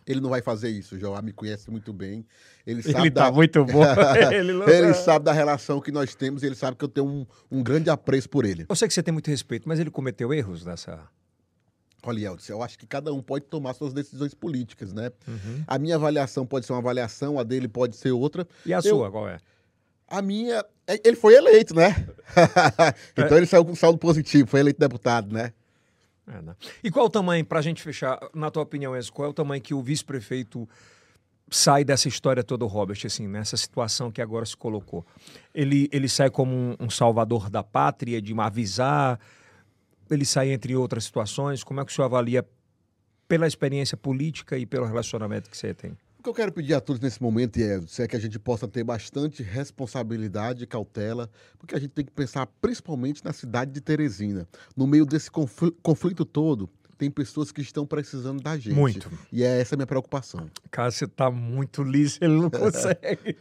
ele não vai fazer isso, João me conhece muito bem. Ele sabe ele tá da... muito bom. ele, ele sabe da relação que nós temos, ele sabe que eu tenho um, um grande apreço por ele. Eu sei que você tem muito respeito, mas ele cometeu erros nessa. Olha, Elton, eu acho que cada um pode tomar suas decisões políticas, né? Uhum. A minha avaliação pode ser uma avaliação, a dele pode ser outra. E a eu... sua, qual é? A minha. É, ele foi eleito, né? então é. ele saiu com saldo positivo, foi eleito deputado, né? É, né? E qual o tamanho, para a gente fechar, na tua opinião, Enzo, qual é o tamanho que o vice-prefeito sai dessa história toda, Robert, assim, nessa situação que agora se colocou? Ele, ele sai como um, um salvador da pátria, de avisar, ele sai entre outras situações? Como é que o senhor avalia pela experiência política e pelo relacionamento que você tem? O que eu quero pedir a todos nesse momento é, é que a gente possa ter bastante responsabilidade e cautela, porque a gente tem que pensar principalmente na cidade de Teresina. No meio desse conflito todo, tem pessoas que estão precisando da gente. Muito. E é essa a minha preocupação. Cara, você tá muito liso, ele não consegue.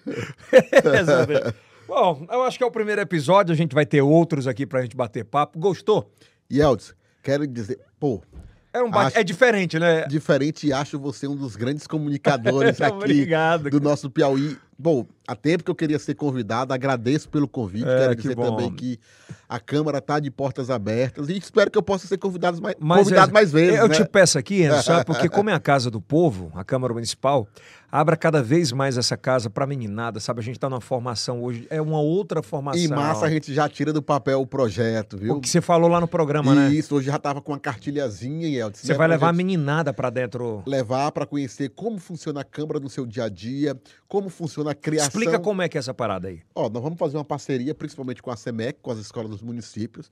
Bom, eu acho que é o primeiro episódio, a gente vai ter outros aqui pra gente bater papo. Gostou? Yeltsin, quero dizer, pô, é, um bate... é diferente, né? Diferente e acho você um dos grandes comunicadores aqui Obrigado, do nosso Piauí. Bom, há tempo que eu queria ser convidado, agradeço pelo convite, É, quero que dizer bom. também que a Câmara está de portas abertas e espero que eu possa ser convidado mais, Mas, convidado é, mais vezes, Eu né? te peço aqui, Enzo, sabe? Porque como é a casa do povo, a Câmara Municipal, abra cada vez mais essa casa para meninada, sabe? A gente está numa formação hoje, é uma outra formação. Em massa a gente já tira do papel o projeto, viu? O que você falou lá no programa, né? Isso, hoje já tava com uma cartilhazinha e Você né, vai levar a meninada para dentro. levar para conhecer como funciona a Câmara no seu dia a dia, como funciona a criação. Explica como é que é essa parada aí. Ó, nós vamos fazer uma parceria, principalmente com a SEMEC, com as escolas dos municípios.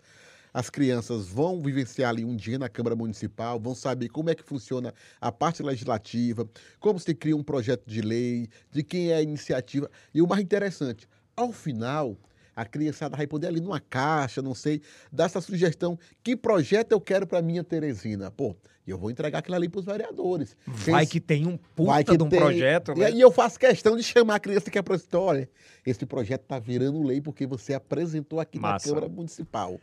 As crianças vão vivenciar ali um dia na Câmara Municipal, vão saber como é que funciona a parte legislativa, como se cria um projeto de lei, de quem é a iniciativa. E o mais interessante, ao final, a criançada vai poder ali numa caixa, não sei, dar essa sugestão, que projeto eu quero para minha Teresina? Pô, e eu vou entregar aquilo ali para os vereadores. Vai que tem um puta Vai que de um tem. projeto, E né? aí eu faço questão de chamar a criança que é para olha, esse projeto está virando lei porque você apresentou aqui Massa. na Câmara Municipal.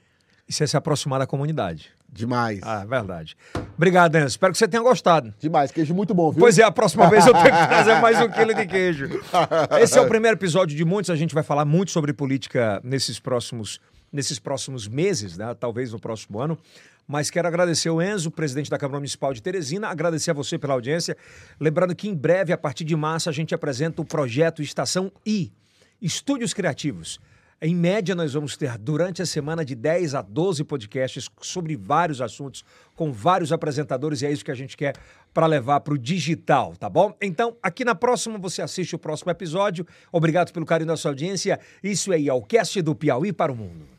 E você se aproximar da comunidade. Demais. Ah, é verdade. Obrigado, Enzo. Espero que você tenha gostado. Demais. Queijo muito bom, viu? Pois é, a próxima vez eu tenho que trazer mais um quilo de queijo. Esse é o primeiro episódio de muitos. A gente vai falar muito sobre política nesses próximos, nesses próximos meses, né? talvez no próximo ano. Mas quero agradecer o Enzo, presidente da Câmara Municipal de Teresina, agradecer a você pela audiência. Lembrando que em breve, a partir de março, a gente apresenta o projeto Estação I, Estúdios Criativos. Em média, nós vamos ter durante a semana de 10 a 12 podcasts sobre vários assuntos, com vários apresentadores, e é isso que a gente quer para levar para o digital, tá bom? Então, aqui na próxima, você assiste o próximo episódio. Obrigado pelo carinho da sua audiência. Isso é o Cast do Piauí para o Mundo.